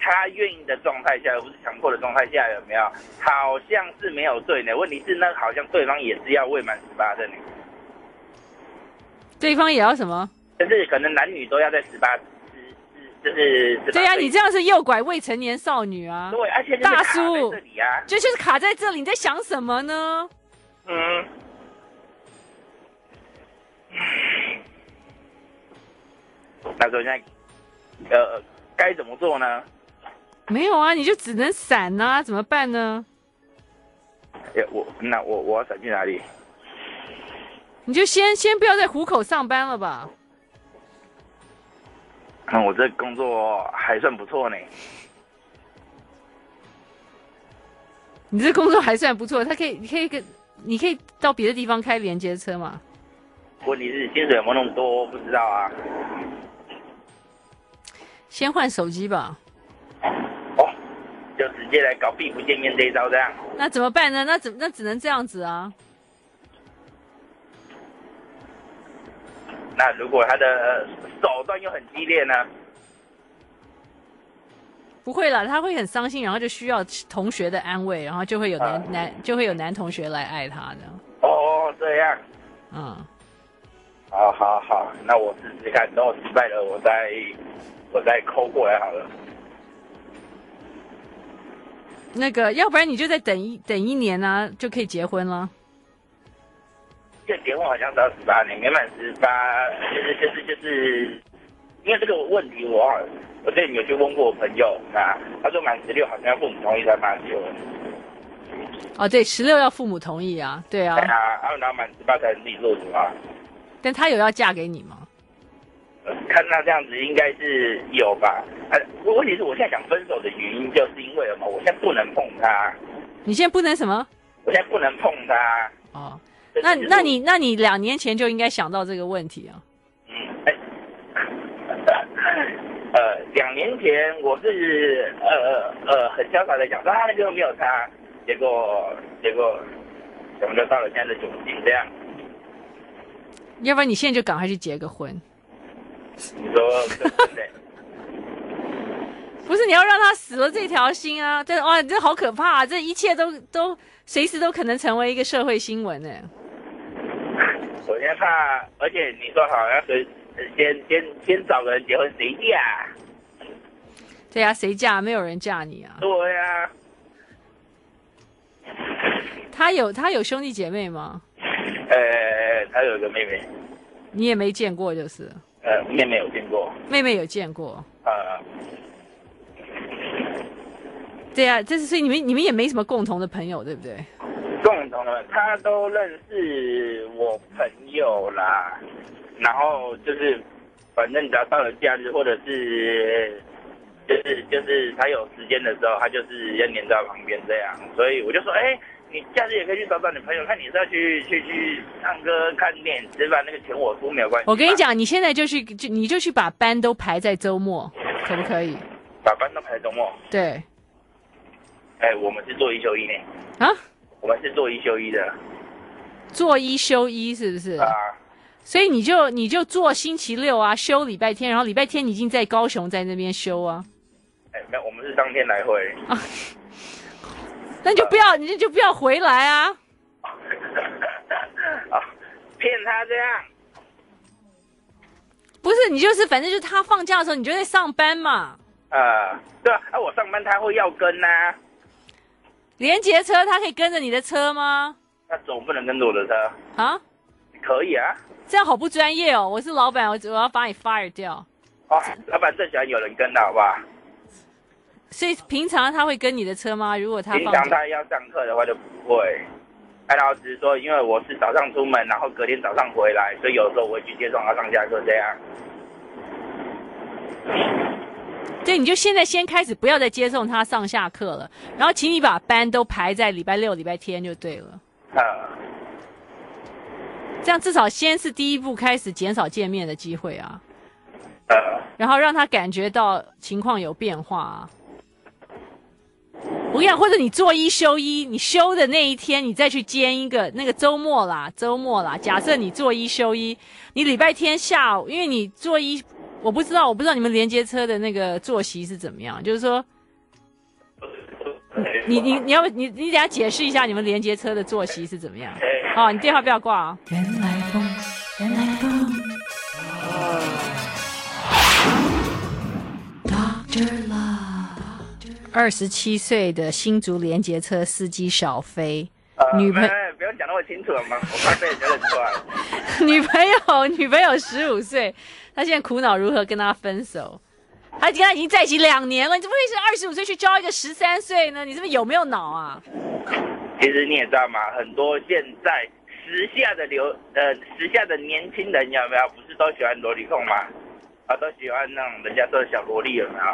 [SPEAKER 4] 他愿意的状态下，而不是强迫的状态下，有没有？好像是没有罪呢。问题是，那好像对方也是要未满十八的呢。
[SPEAKER 1] 对方也要什么？
[SPEAKER 4] 就是可能男女都要在十八。就是
[SPEAKER 1] 对呀、啊，你这样是诱拐未成年少女啊！
[SPEAKER 4] 对，而且
[SPEAKER 1] 大叔，
[SPEAKER 4] 啊，
[SPEAKER 1] 就就是卡在这里，你在想什么呢？
[SPEAKER 4] 嗯，那说现在呃该怎么做呢？
[SPEAKER 1] 没有啊，你就只能闪啊，怎么办呢？
[SPEAKER 4] 哎，我那我我要闪去哪里？
[SPEAKER 1] 你就先先不要在虎口上班了吧。
[SPEAKER 4] 那我这工作还算不错呢。
[SPEAKER 1] 你这工作还算不错，他可以，你可以跟，你可以到别的地方开连接车吗？
[SPEAKER 4] 问题是薪水有没有那么多？不知道啊。
[SPEAKER 1] 先换手机吧。
[SPEAKER 4] 哦，就直接来搞避不见面这一招这样。
[SPEAKER 1] 那怎么办呢？那怎那只能这样子啊。
[SPEAKER 4] 那如果他的手段又很激烈呢？
[SPEAKER 1] 不会了，他会很伤心，然后就需要同学的安慰，然后就会有男、啊、男就会有男同学来爱他的。
[SPEAKER 4] 哦，这样。
[SPEAKER 1] 嗯。
[SPEAKER 4] 好好好，那我试试看，等我失败了，我再我再抠过来好了。
[SPEAKER 1] 那个，要不然你就再等一等一年啊，就可以结婚了。
[SPEAKER 4] 这结婚好像是要十八年，没满十八，就是就是就是，因为这个问题我，我我之前有去问过我朋友啊，他说满十六好像要父母同意才办结婚。
[SPEAKER 1] 哦，对，十六要父母同意啊，对啊。对
[SPEAKER 4] 啊，然后满十八才能自己做主啊。
[SPEAKER 1] 但他有要嫁给你吗？
[SPEAKER 4] 看他这样子应该是有吧。啊，问题是我现在想分手的原因就是因为什么？我现在不能碰他。
[SPEAKER 1] 你现在不能什么？
[SPEAKER 4] 我现在不能碰他。
[SPEAKER 1] 哦。那那你那你两年前就应该想到这个问题啊。
[SPEAKER 4] 嗯，哎，呃，两年前我是呃呃很潇洒的讲说啊那个没有差，结果结果怎么就到了现在的窘境这样。
[SPEAKER 1] 要不然你现在就赶快去结个婚。
[SPEAKER 4] 你说对。
[SPEAKER 1] 不是你要让他死了这条心啊！这哇，这好可怕啊！这一切都都随时都可能成为一个社会新闻呢。
[SPEAKER 4] 首先怕，而且你说好要先先先先找个人结婚，谁嫁？
[SPEAKER 1] 对啊，谁嫁？没有人嫁你啊！
[SPEAKER 4] 对呀、啊。
[SPEAKER 1] 他有他有兄弟姐妹吗？
[SPEAKER 4] 呃，他有一个妹妹。
[SPEAKER 1] 你也没见过就是？
[SPEAKER 4] 呃，妹妹有见过。
[SPEAKER 1] 妹妹有见过。
[SPEAKER 4] 呃。
[SPEAKER 1] 对啊，这是所以你们你们也没什么共同的朋友，对不对？
[SPEAKER 4] 共同的，他都认识我朋友啦。然后就是，反正只要到了假日，或者是，就是就是他有时间的时候，他就是要黏在旁边这样。所以我就说，哎，你假日也可以去找找你朋友，看你是要去去去唱歌、看电影、吃饭，那个钱我出没有关系。
[SPEAKER 1] 我跟你讲，你现在就去就你就去把班都排在周末，可不可以？
[SPEAKER 4] 把班都排在周末。
[SPEAKER 1] 对。
[SPEAKER 4] 哎，我们是做一休一呢。
[SPEAKER 1] 啊？
[SPEAKER 4] 我们是做一休一的。
[SPEAKER 1] 做一休一是不是？
[SPEAKER 4] 啊。
[SPEAKER 1] 所以你就你就做星期六啊，休礼拜天，然后礼拜天你已经在高雄在那边休啊。
[SPEAKER 4] 哎，没有，我们是当天来回。啊。
[SPEAKER 1] 那就不要，你就不要回来啊。
[SPEAKER 4] 啊，骗他这样。
[SPEAKER 1] 不是，你就是反正就是他放假的时候，你就在上班嘛。
[SPEAKER 4] 呃，对啊，啊，我上班他会要跟呐、啊。
[SPEAKER 1] 连接车他可以跟着你的车吗？
[SPEAKER 4] 他总不能跟着我的车
[SPEAKER 1] 啊？
[SPEAKER 4] 可以啊。
[SPEAKER 1] 这样好不专业哦！我是老板，我我要把你 fire 掉。
[SPEAKER 4] 哦，老板最喜欢有人跟的，好不好？
[SPEAKER 1] 所以平常他会跟你的车吗？如果他
[SPEAKER 4] 平常他要上课的话就不会。哎，老师说，因为我是早上出门，然后隔天早上回来，所以有时候我会去接送他上下课这样。
[SPEAKER 1] 对，你就现在先开始，不要再接送他上下课了。然后，请你把班都排在礼拜六、礼拜天就对了。
[SPEAKER 4] 啊，
[SPEAKER 1] 这样至少先是第一步，开始减少见面的机会啊。
[SPEAKER 4] 啊，
[SPEAKER 1] 然后让他感觉到情况有变化啊。我跟你讲，或者你做一休一，你休的那一天，你再去兼一个那个周末啦，周末啦。假设你做一休一，你礼拜天下午，因为你做一。我不知道，我不知道你们连接车的那个作息是怎么样。就是说，你你你要不你你等下解释一下你们连接车的作息是怎么样？好，你电话不要挂啊。原来风，原来风。Doctor Love，二十七岁的新竹连接车司机小飞，女朋友
[SPEAKER 4] 不要讲那么清楚了吗？我怕被人家认出来。
[SPEAKER 1] 女朋友，女朋友十五岁。他现在苦恼如何跟他分手，他跟他已经在一起两年了，你怎么会是二十五岁去交一个十三岁呢？你是不是有没有脑啊？
[SPEAKER 4] 其实你也知道嘛，很多现在时下的流呃时下的年轻人有没有不是都喜欢萝莉控吗？啊，都喜欢那种人家说的小萝莉有没有？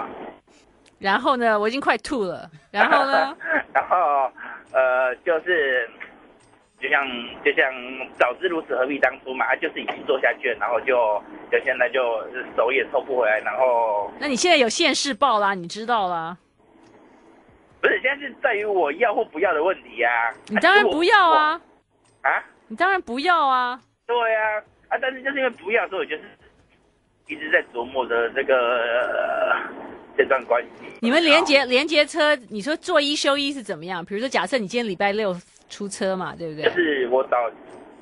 [SPEAKER 1] 然后呢，我已经快吐了。然后呢？
[SPEAKER 4] 然后呃就是。就像就像早知如此何必当初嘛，他就是已经做下去了，然后就就现在就手也抽不回来，然后。
[SPEAKER 1] 那你现在有现世报啦，你知道啦？
[SPEAKER 4] 不是，现在是在于我要或不要的问题呀、啊。
[SPEAKER 1] 你当然不要啊！
[SPEAKER 4] 啊？
[SPEAKER 1] 你当然不要啊！
[SPEAKER 4] 对呀、啊，啊，但是就是因为不要，所以我就是一直在琢磨着这个、呃、这段关系。
[SPEAKER 1] 你们连接连接车，你说做一休一是怎么样？比如说，假设你今天礼拜六。出车嘛，对不对？
[SPEAKER 4] 就是我早，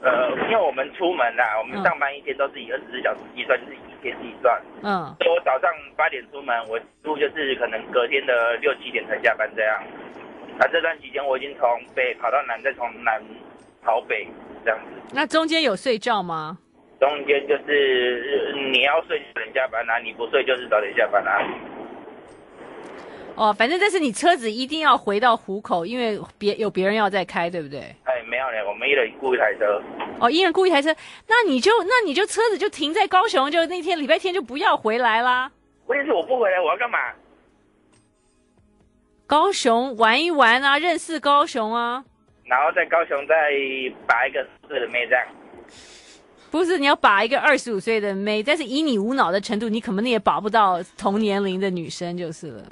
[SPEAKER 4] 呃，因为我们出门啊，我们上班一天都是以二十四小时计算，就是以一天计算。嗯。所以我早上八点出门，我路就是可能隔天的六七点才下班这样。那这段期间我已经从北跑到南，再从南跑北这样子。
[SPEAKER 1] 那中间有睡觉吗？
[SPEAKER 4] 中间就是你要睡就等下班啊，你不睡就是早点下班啊。
[SPEAKER 1] 哦，反正这是你车子一定要回到虎口，因为别有别人要再开，对不对？
[SPEAKER 4] 哎，没有嘞，我们一人雇一台车。
[SPEAKER 1] 哦，一人雇一台车，那你就那你就车子就停在高雄，就那天礼拜天就不要回来啦。
[SPEAKER 4] 问题是我不回来，我要干嘛？
[SPEAKER 1] 高雄玩一玩啊，认识高雄啊。
[SPEAKER 4] 然后在高雄再把一个四岁的妹这样。
[SPEAKER 1] 不是，你要把一个二十五岁的妹，但是以你无脑的程度，你可能也把不到同年龄的女生就是了。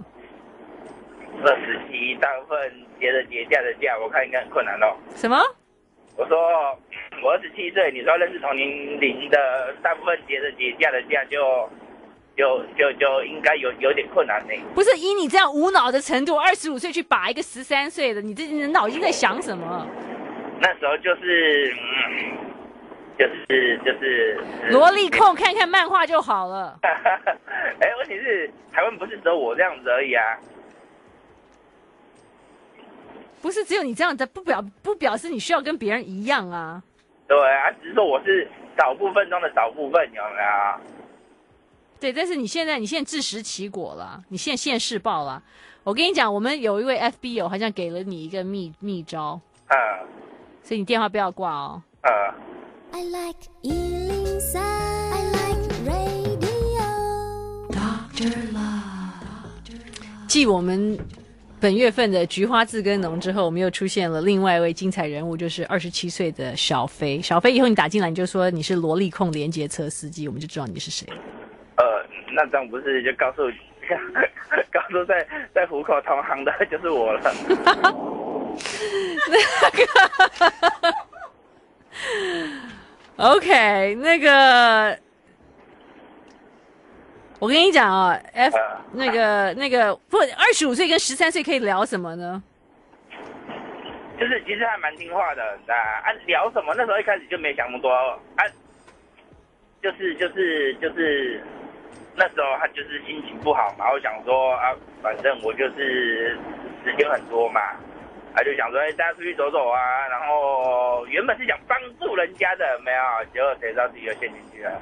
[SPEAKER 4] 二十七，大部分节的节假的假，我看应该很困难哦。
[SPEAKER 1] 什么？
[SPEAKER 4] 我说我二十七岁，你说认识同年龄的，大部分节的节假的假，就就就就应该有有点困难呢。
[SPEAKER 1] 不是以你这样无脑的程度，二十五岁去把一个十三岁的，你这人脑筋在想什么？
[SPEAKER 4] 那时候就是。嗯就是就是
[SPEAKER 1] 萝莉控，看看漫画就好了。
[SPEAKER 4] 哎、欸，问题是台湾不是只有我这样子而已啊？
[SPEAKER 1] 不是只有你这样的，不表不表示你需要跟别人一样啊。
[SPEAKER 4] 对啊，只是说我是少部分中的少部分，有没有？
[SPEAKER 1] 对，但是你现在你现在自食其果了，你现在现世报了。我跟你讲，我们有一位 FB 友好像给了你一个秘秘招，
[SPEAKER 4] 嗯，
[SPEAKER 1] 所以你电话不要挂哦，
[SPEAKER 4] 嗯。
[SPEAKER 5] I like 103, I like radio. Doctor
[SPEAKER 1] Love。继我们本月份的菊花自耕农之后，我们又出现了另外一位精彩人物，就是二十七岁的小飞。小飞，以后你打进来你就说你是萝莉控连接车司机，我们就知道你是谁。
[SPEAKER 4] 呃，那这样不是就告诉 告诉在在虎口同行的就是我了？那个。
[SPEAKER 1] OK，那个，我跟你讲啊，F 那个那个不，二十五岁跟十三岁可以聊什么呢？
[SPEAKER 4] 就是其实还蛮听话的，啊，聊什么？那时候一开始就没想那么多，啊，就是就是就是那时候他就是心情不好嘛，我想说啊，反正我就是时间很多嘛。他就想说，哎，大家出去走走啊，然后原本是想帮助人家的，没有，结果谁知道自己又陷进去了。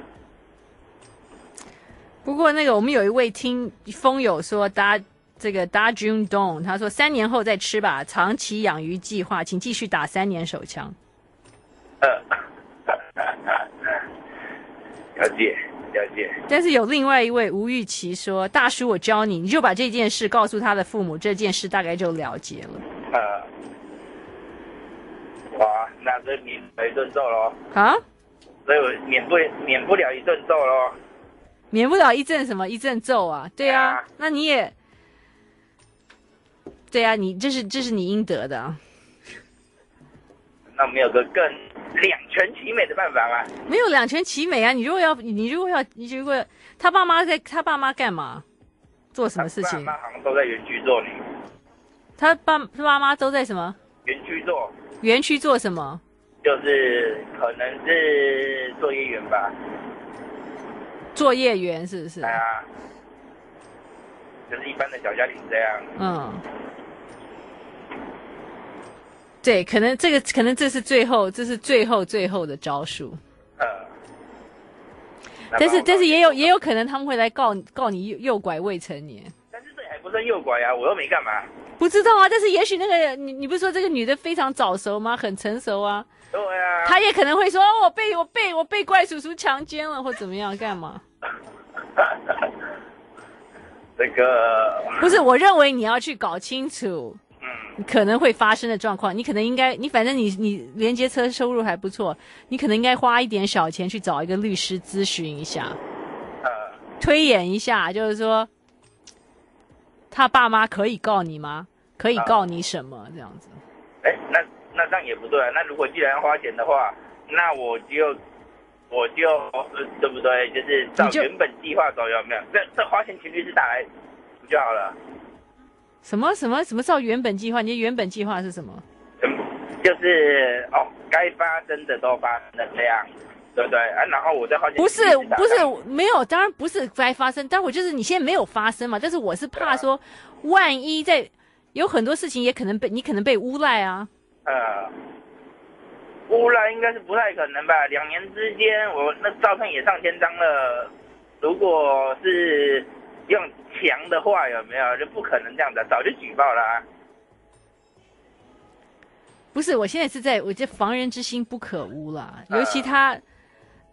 [SPEAKER 1] 不过那个，我们有一位听风友说，搭这个大 June Dong，他说三年后再吃吧，长期养鱼计划，请继续打三年手枪。
[SPEAKER 4] 呃，了解了解。
[SPEAKER 1] 但是有另外一位吴玉琪说，大叔我教你，你就把这件事告诉他的父母，这件事大概就了结了。呃，
[SPEAKER 4] 哇，那这免了一顿揍喽！
[SPEAKER 1] 啊，
[SPEAKER 4] 所以我免不免不了一顿揍喽，
[SPEAKER 1] 免不了一阵什么一阵揍啊？对啊，啊那你也，对啊，你这是这是你应得的啊。
[SPEAKER 4] 那没有个更两全其美的办法吗？
[SPEAKER 1] 没有两全其美啊！你如果要，你如果要，你如果他爸妈在，他爸妈干嘛？做什么事情？
[SPEAKER 4] 他爸妈好像都在园区做你。
[SPEAKER 1] 他爸他爸妈都在什么
[SPEAKER 4] 园区做？
[SPEAKER 1] 园区做什么？
[SPEAKER 4] 就是可能是作业员吧。
[SPEAKER 1] 作业员是不是？
[SPEAKER 4] 对啊，就是一般的小家庭这样。
[SPEAKER 1] 嗯。对，可能这个可能这是最后，这是最后最后的招数。
[SPEAKER 4] 呃。
[SPEAKER 1] 但是但是也有也有可能他们会来告告你诱拐未成年。
[SPEAKER 4] 但是这还不算诱拐呀，我又没干嘛。
[SPEAKER 1] 不知道啊，但是也许那个你你不是说这个女的非常早熟吗？很成熟啊。
[SPEAKER 4] 对啊。
[SPEAKER 1] 他也可能会说，我被我被我被怪叔叔强奸了，或怎么样，干嘛？
[SPEAKER 4] 这个
[SPEAKER 1] 不是，我认为你要去搞清楚，嗯，可能会发生的状况。你可能应该，你反正你你连接车收入还不错，你可能应该花一点小钱去找一个律师咨询一下，
[SPEAKER 4] 呃，
[SPEAKER 1] 推演一下，就是说。他爸妈可以告你吗？可以告你什么？这样子？
[SPEAKER 4] 哎、欸，那那这样也不对啊。那如果既然要花钱的话，那我就我就对不对？就是照原本计划走，有没有？这这花钱频率是打来不就好了？
[SPEAKER 1] 什么什么什么照原本计划？你的原本计划是什么？
[SPEAKER 4] 嗯，就是哦，该发生的都发生了这样。对不对？啊，然后我再花钱。
[SPEAKER 1] 不是不是没有，当然不是该发生。但我就是你现在没有发生嘛，但是我是怕说，万一在有很多事情也可能被你可能被诬赖啊。
[SPEAKER 4] 呃，污染应该是不太可能吧？两年之间，我那照片也上千张了。如果是用强的话，有没有就不可能这样的，早就举报了啊。
[SPEAKER 1] 不是，我现在是在我这防人之心不可无了，尤其他。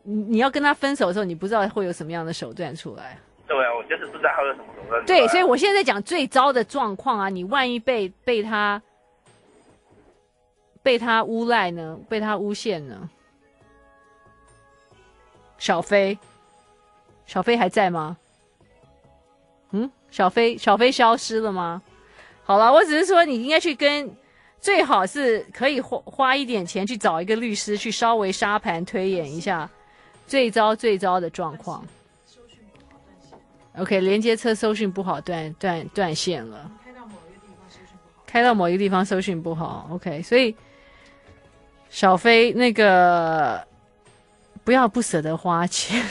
[SPEAKER 1] 你你要跟他分手的时候，你不知道会有什么样的手段出来。
[SPEAKER 4] 对啊，我就是不知道会有什么手段。
[SPEAKER 1] 对，所以我现在在讲最糟的状况啊！你万一被被他被他诬赖呢？被他诬陷呢？小飞，小飞还在吗？嗯，小飞，小飞消失了吗？好了，我只是说你应该去跟，最好是可以花花一点钱去找一个律师去稍微沙盘推演一下最糟最糟的状况。OK，连接车搜讯不好，断断断线了。开到某一个地方收讯不好，OK，所以小飞那个不要不舍得花钱，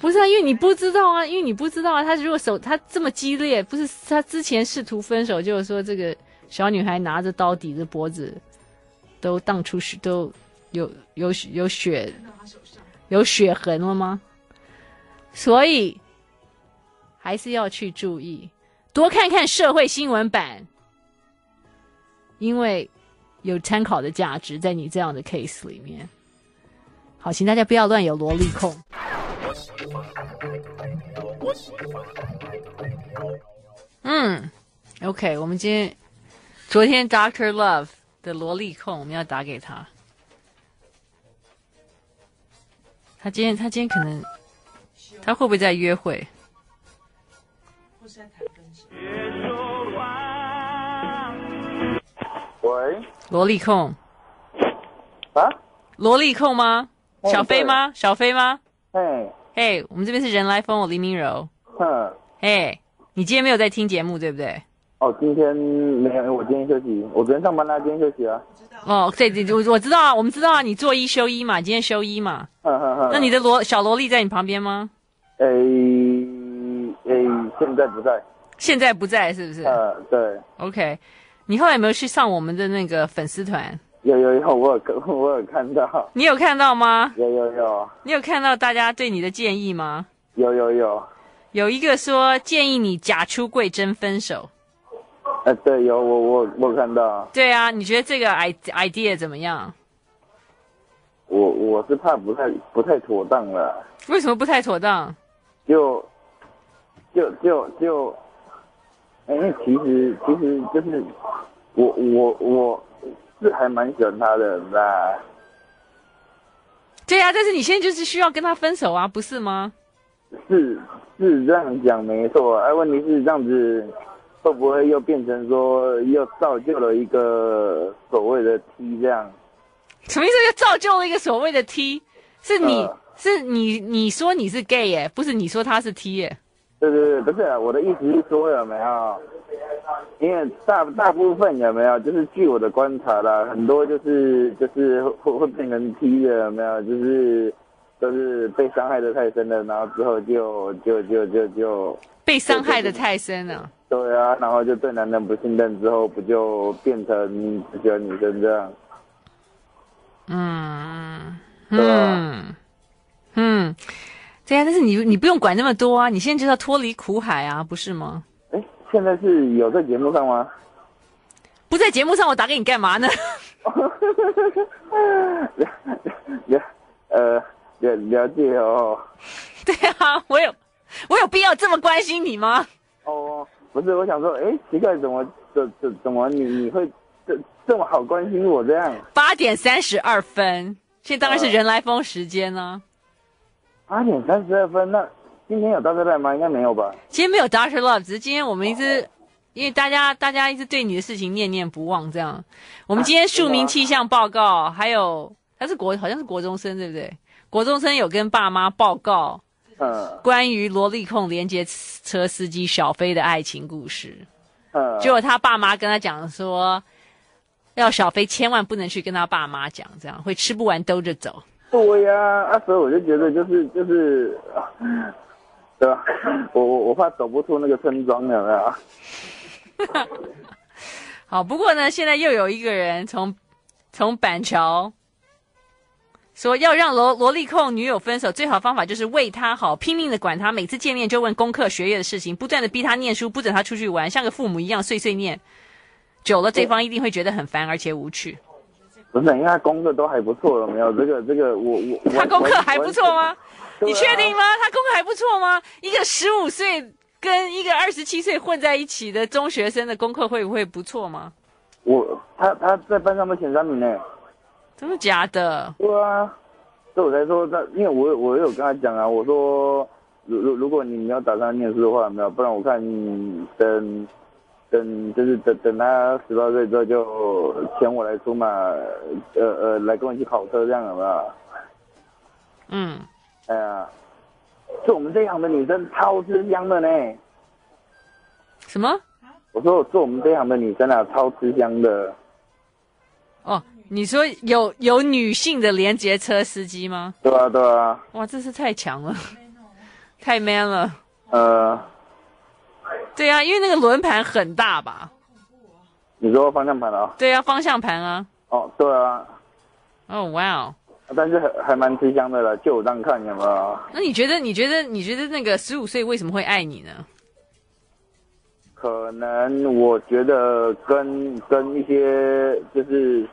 [SPEAKER 1] 不是啊，因为你不知道啊，因为你不知道啊，他如果手他这么激烈，不是他之前试图分手，就是说这个小女孩拿着刀抵着脖子，都荡出血，都有有有血有血痕了吗？所以还是要去注意。多看看社会新闻版，因为有参考的价值，在你这样的 case 里面。好，请大家不要乱有萝莉控。嗯，OK，我们今天昨天 Doctor Love 的萝莉控，我们要打给他。他今天他今天可能，他会不会在约
[SPEAKER 4] 会？
[SPEAKER 1] 萝莉控
[SPEAKER 4] 啊？
[SPEAKER 1] 萝莉控吗？小飞吗？小飞吗？
[SPEAKER 4] 嘿，
[SPEAKER 1] 嘿，我们这边是人来疯，我黎明柔。
[SPEAKER 4] 哼，
[SPEAKER 1] 嘿，你今天没有在听节目，对不对？
[SPEAKER 4] 哦，今天没有，我今天休息。我昨天上班啦，今天休息啊。
[SPEAKER 1] 哦，对对，我我知道啊，我们知道啊，你做一休一嘛，今天休一嘛。
[SPEAKER 4] 哼哼哼。
[SPEAKER 1] 那你的萝小萝莉在你旁边吗？
[SPEAKER 4] 诶诶，现在不在。
[SPEAKER 1] 现在不在，是不是？
[SPEAKER 4] 呃，对。
[SPEAKER 1] OK。你后来有没有去上我们的那个粉丝团？
[SPEAKER 4] 有有有，我有 我有看到。
[SPEAKER 1] 你有看到吗？
[SPEAKER 4] 有有有。你
[SPEAKER 1] 有看到大家对你的建议吗？
[SPEAKER 4] 有有有。
[SPEAKER 1] 有一个说建议你假出柜真分手。
[SPEAKER 4] 呃，对，有我我我有看到。
[SPEAKER 1] 对啊，你觉得这个 idea 怎么样？
[SPEAKER 4] 我我是怕不太不太妥当了。
[SPEAKER 1] 为什么不太妥当？
[SPEAKER 4] 就就就就。哎，因为其实其实就是我我我是还蛮喜欢他的，啦
[SPEAKER 1] 对呀、啊，但是你现在就是需要跟他分手啊，不是吗？
[SPEAKER 4] 是是这样讲没错，哎，问题是这样子会不会又变成说又造就了一个所谓的 T 这样？
[SPEAKER 1] 什么意思？又造就了一个所谓的 T？是你、呃、是你你说你是 gay 耶，不是你说他是 T 耶？
[SPEAKER 4] 对对对，不是我的意思是说有没有？因为大大部分有没有？就是据我的观察啦，很多就是就是会会变成 T 的有没有？就是都是被伤害的太深了，然后之后就就就就就
[SPEAKER 1] 被伤害的太深了。
[SPEAKER 4] 对啊，然后就对男人不信任，之后不就变成只喜欢女生这样？
[SPEAKER 1] 嗯，对？嗯。对啊，但是你你不用管那么多啊，你现在就要脱离苦海啊，不是吗？
[SPEAKER 4] 哎，现在是有在节目上吗？
[SPEAKER 1] 不在节目上，我打给你干嘛呢？
[SPEAKER 4] 了了呃了了解哦。
[SPEAKER 1] 对啊，我有我有必要这么关心你吗？
[SPEAKER 4] 哦，不是，我想说，哎，奇怪，怎么怎怎怎么你你会这这么好关心我这样？
[SPEAKER 1] 八点三十二分，现在当然是人来疯时间呢、啊。
[SPEAKER 4] 八点三十二分，那今天有 Doctor Love 吗？应该没有吧。
[SPEAKER 1] 今天没有 Doctor Love，只是今天我们一直，哦、因为大家大家一直对你的事情念念不忘，这样。我们今天庶民气象报告，啊、还有他是国好像是国中生对不对？国中生有跟爸妈报告，呃，关于萝莉控连接车司机小飞的爱情故事。嗯，结果他爸妈跟他讲说，要小飞千万不能去跟他爸妈讲，这样会吃不完兜着走。
[SPEAKER 4] 对呀、啊，那时候我就觉得就是就是，对吧？我我我怕走不出那个村庄，有没有？
[SPEAKER 1] 好，不过呢，现在又有一个人从从板桥说要让萝萝莉控女友分手，最好方法就是为他好，拼命的管他，每次见面就问功课、学业的事情，不断的逼他念书，不准他出去玩，像个父母一样碎碎念，久了对方一定会觉得很烦而且无趣。
[SPEAKER 4] 不是，因为他功课都还不错，有没有？这个 这个，我我
[SPEAKER 1] 他功课还不错吗？你确定吗？他功课还不错吗？一个十五岁跟一个二十七岁混在一起的中学生的功课会不会不错吗？
[SPEAKER 4] 我他他在班上的前三名呢。
[SPEAKER 1] 真的假的？
[SPEAKER 4] 对啊，所以我才说他，因为我我有跟他讲啊，我说如如如果你你要打算念书的话，没有，不然我看你等等就是等等他十八岁之后就请我来出马，呃呃来跟我一起跑车这样有没有？
[SPEAKER 1] 嗯，
[SPEAKER 4] 哎呀，是我们这行的女生超吃香的呢。
[SPEAKER 1] 什么？
[SPEAKER 4] 我说我做我们这行的女生啊，超吃香的。
[SPEAKER 1] 哦，你说有有女性的连接车司机吗？
[SPEAKER 4] 对啊，对啊。
[SPEAKER 1] 哇，这是太强了，太 man 了。
[SPEAKER 4] 呃，
[SPEAKER 1] 对啊，因为那个轮盘很大吧？
[SPEAKER 4] 你说方向盘啊？
[SPEAKER 1] 对啊，方向盘啊。
[SPEAKER 4] 哦，对啊。
[SPEAKER 1] 哦，哇哦。
[SPEAKER 4] 但是还还蛮吃香的了，就我这样看，有没有？
[SPEAKER 1] 那你觉得？你觉得？你觉得那个十五岁为什么会爱你呢？
[SPEAKER 4] 可能我觉得跟跟一些就是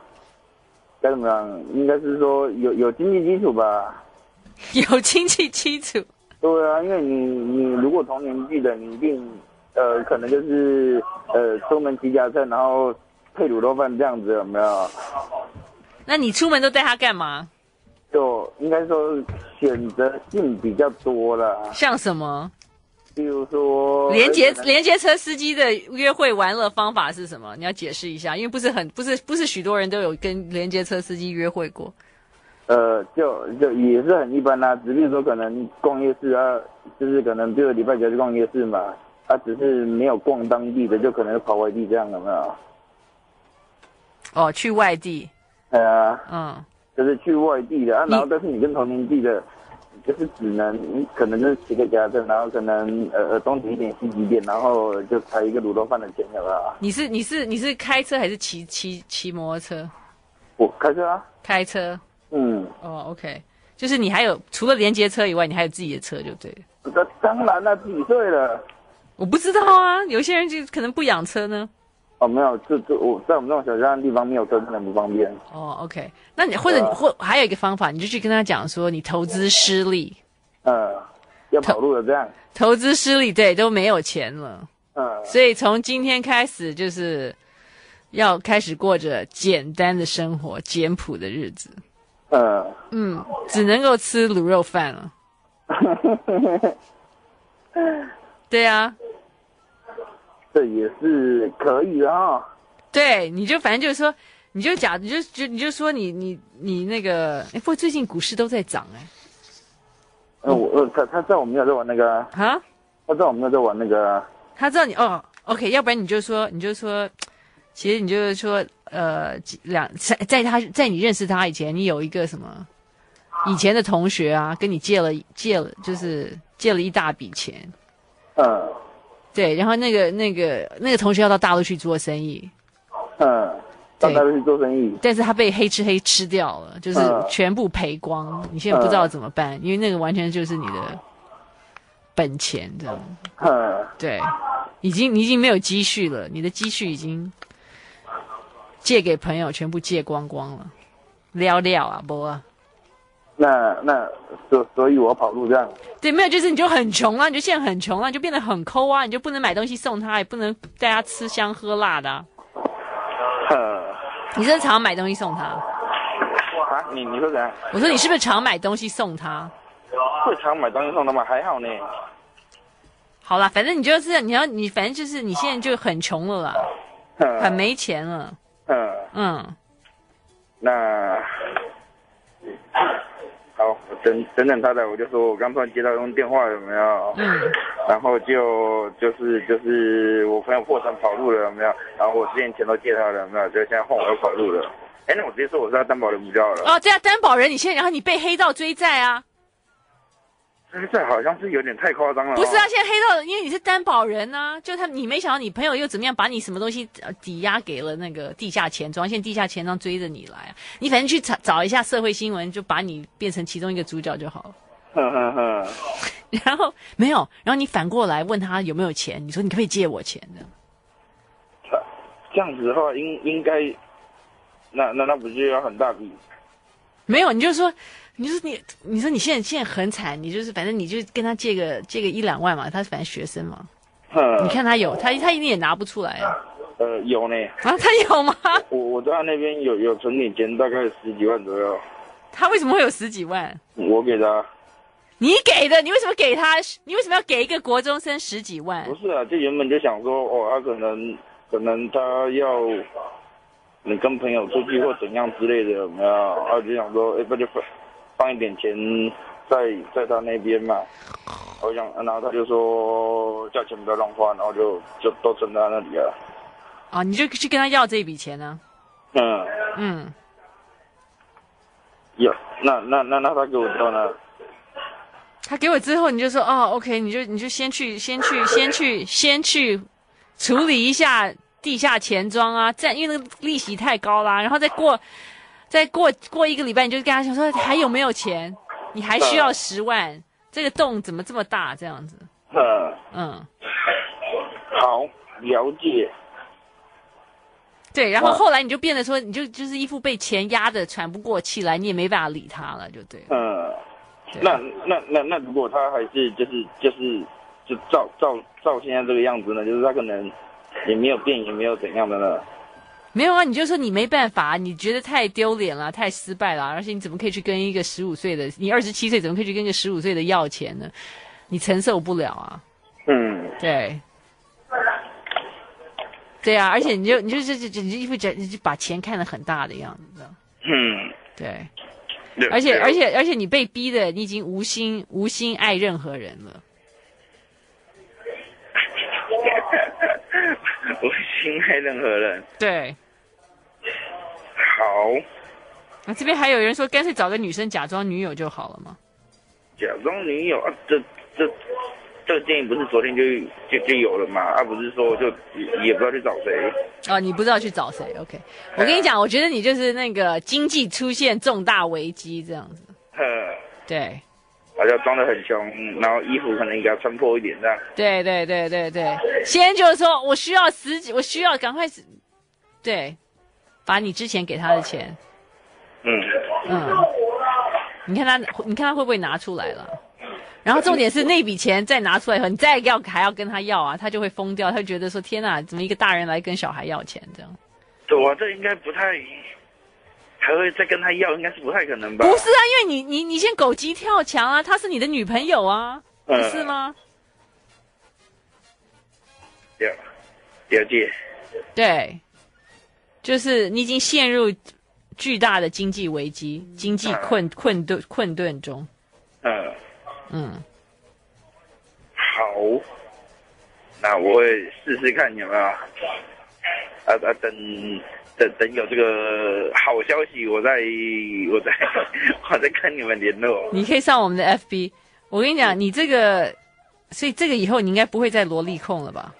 [SPEAKER 4] 该怎么样，应该是说有有经济基础吧。
[SPEAKER 1] 有经济基础。
[SPEAKER 4] 对啊，因为你你如果同年纪的，你一定呃可能就是呃出门骑家车，然后配卤肉饭这样子，有没有？
[SPEAKER 1] 那你出门都带他干嘛？
[SPEAKER 4] 就应该说选择性比较多了。
[SPEAKER 1] 像什么？
[SPEAKER 4] 比如说，
[SPEAKER 1] 连接连接车司机的约会玩乐方法是什么？你要解释一下，因为不是很不是不是许多人都有跟连接车司机约会过。
[SPEAKER 4] 呃，就就也是很一般啦、啊，只是说可能逛夜市啊，就是可能这个礼拜几去逛夜市嘛，他、啊、只是没有逛当地的，就可能跑外地这样，有没有？
[SPEAKER 1] 哦，去外地。
[SPEAKER 4] 对啊。
[SPEAKER 1] 嗯。
[SPEAKER 4] 就是去外地的啊，然后但是你跟同年纪的。就是只能你可能就是骑个脚踏车，然后可能呃呃东挤一点西挤一点，然后就才一个卤肉饭的钱，有没有？
[SPEAKER 1] 你是你是你是开车还是骑骑骑摩托车？
[SPEAKER 4] 我开车啊。
[SPEAKER 1] 开车。
[SPEAKER 4] 嗯。
[SPEAKER 1] 哦，OK，就是你还有除了连接车以外，你还有自己的车就
[SPEAKER 4] 对当然了，几岁了？
[SPEAKER 1] 我不知道啊，有些人就可能不养车呢。
[SPEAKER 4] 哦，没有，这这我在我们这种小乡的地方没有车，真的不方便。
[SPEAKER 1] 哦，OK，那你或者你或还有一个方法，你就去跟他讲说你投资失利，
[SPEAKER 4] 呃，要跑路了这样。
[SPEAKER 1] 投资失利，对，都没有钱了。
[SPEAKER 4] 嗯。
[SPEAKER 1] 所以从今天开始，就是要开始过着简单的生活，简朴的日子。
[SPEAKER 4] 呃。
[SPEAKER 1] 嗯，只能够吃卤肉饭了。对啊。
[SPEAKER 4] 这也是可以的哈、哦。
[SPEAKER 1] 对，你就反正就是说，你就假，你就就你就说你你你那个，哎，不过最近股市都在涨哎。
[SPEAKER 4] 呃，我呃，他他知道我们有在玩那个啊？他知道我们有在玩那个。
[SPEAKER 1] 他知道你哦，OK，要不然你就说，你就说，其实你就是说，呃，两在在他在你认识他以前，你有一个什么以前的同学啊，跟你借了借了，就是借了一大笔钱。
[SPEAKER 4] 嗯。
[SPEAKER 1] 对，然后那个那个那个同学要到大陆去做生意，
[SPEAKER 4] 嗯，到大陆去做生意，
[SPEAKER 1] 但是他被黑吃黑吃掉了，就是全部赔光。嗯、你现在不知道怎么办，因为那个完全就是你的本钱，这样。
[SPEAKER 4] 嗯，
[SPEAKER 1] 对，已经你已经没有积蓄了，你的积蓄已经借给朋友，全部借光光了，了了啊，不啊。
[SPEAKER 4] 那那所所以，我跑路这样。
[SPEAKER 1] 对，没有，就是你就很穷啊，你就现在很穷啊，你就变得很抠啊，你就不能买东西送他，也不能带他吃香喝辣的、啊。你是不是常买东西送他？啊，
[SPEAKER 4] 你你说怎样？
[SPEAKER 1] 我说你是不是常买东西送他？
[SPEAKER 4] 会常买东西送他吗？还好呢。
[SPEAKER 1] 好啦，反正你就是你要你，反正就是你现在就很穷了啦，很没钱了。
[SPEAKER 4] 嗯
[SPEAKER 1] 嗯，
[SPEAKER 4] 那。好，等等等他的，我就说我刚突然接到一通电话，有没有？
[SPEAKER 1] 嗯。
[SPEAKER 4] 然后就就是就是我朋友破产跑路了，有没有？然后我之前钱都借他了，有没有？就现在换我要跑路了。哎，那我直接说我是他担保人不就好了？
[SPEAKER 1] 哦，对啊，担保人，你现在然后你被黑道追债啊？
[SPEAKER 4] 这好像是有点太夸张了。
[SPEAKER 1] 不是啊，现在黑道，因为你是担保人啊，就他，你没想到你朋友又怎么样，把你什么东西抵押给了那个地下钱庄，现在地下钱庄追着你来啊，你反正去找找一下社会新闻，就把你变成其中一个主角就好了。
[SPEAKER 4] 呵呵呵。
[SPEAKER 1] 然后没有，然后你反过来问他有没有钱，你说你可不可以借我钱的？
[SPEAKER 4] 这样子的话，应应该，那那那不是要很大笔？
[SPEAKER 1] 没有，你就说。你说你，你说你现在现在很惨，你就是反正你就跟他借个借个一两万嘛，他是反正学生嘛，你看他有他他一定也拿不出来，
[SPEAKER 4] 呃，有呢。
[SPEAKER 1] 啊，他有吗？
[SPEAKER 4] 我我在他那边有有存点钱，大概十几万左右。
[SPEAKER 1] 他为什么会有十几万？
[SPEAKER 4] 我给他。
[SPEAKER 1] 你给的？你为什么给他？你为什么要给一个国中生十几万？
[SPEAKER 4] 不是啊，就原本就想说，哦，他可能可能他要你跟朋友出去或怎样之类的，有没有？啊就想说，哎，不就放放一点钱在在他那边嘛。我想，然后他就说价钱不要乱花，然后就就都存在那里了。
[SPEAKER 1] 啊，你就去跟他要这笔钱呢？
[SPEAKER 4] 嗯嗯，有，那那那那他给我之后呢？
[SPEAKER 1] 他给我之后，你就说哦，OK，你就你就先去先去先去先去处理一下地下钱庄啊，这样因为那个利息太高啦，然后再过再过过一个礼拜，你就跟他讲说还有没有钱？你还需要十万，这个洞怎么这么大？这样子。嗯嗯，
[SPEAKER 4] 好，了解。
[SPEAKER 1] 对，然后后来你就变得说，你就就是一副被钱压的喘不过气来，你也没办法理他了，就对。
[SPEAKER 4] 嗯。那那那那如果他还是就是就是就照照照现在这个样子呢？就是他可能也没有变，也没有怎样的呢？
[SPEAKER 1] 没有啊，你就说你没办法，你觉得太丢脸了，太失败了，而且你怎么可以去跟一个十五岁的，你二十七岁怎么可以去跟一个十五岁的要钱呢？你承受不了啊。嗯，对。对啊，而且你就你就这这你就一副你就把钱看得很大的样子。嗯，对。而且而且而且你被逼的，你已经无心无心爱任何人了。
[SPEAKER 4] 无心爱任何人。
[SPEAKER 1] 对。
[SPEAKER 4] 好。
[SPEAKER 1] 那这边还有人说，干脆找个女生假装女友就好了吗？
[SPEAKER 4] 假装女友啊，这这。这个建议不是昨天就就就有了吗？而、啊、不是说就也不知道去找谁。
[SPEAKER 1] 哦，你不知道去找谁？OK，我跟你讲，我觉得你就是那个经济出现重大危机这样子。呵，对。
[SPEAKER 4] 好像装的很凶，然后衣服可能也要穿破一点这样。
[SPEAKER 1] 对对对对对，先就是说我需要十几，我需要赶快，对，把你之前给他的钱。嗯嗯。你看他，你看他会不会拿出来了？然后重点是那笔钱再拿出来以后，你再要还要跟他要啊，他就会疯掉，他就觉得说天哪，怎么一个大人来跟小孩要钱这样？
[SPEAKER 4] 对啊，这应该不太，还会再跟他要，应该是不太可能吧？
[SPEAKER 1] 不是啊，因为你你你先狗急跳墙啊，她是你的女朋友啊，不是吗？
[SPEAKER 4] 了了解。
[SPEAKER 1] 对，就是你已经陷入巨大的经济危机、经济困困顿困顿中。嗯。嗯，
[SPEAKER 4] 好，那我会试试看有没有啊啊！等等等有这个好消息，我再我再 我再跟你们联络。
[SPEAKER 1] 你可以上我们的 FB，我跟你讲，你这个，所以这个以后你应该不会再萝莉控了吧？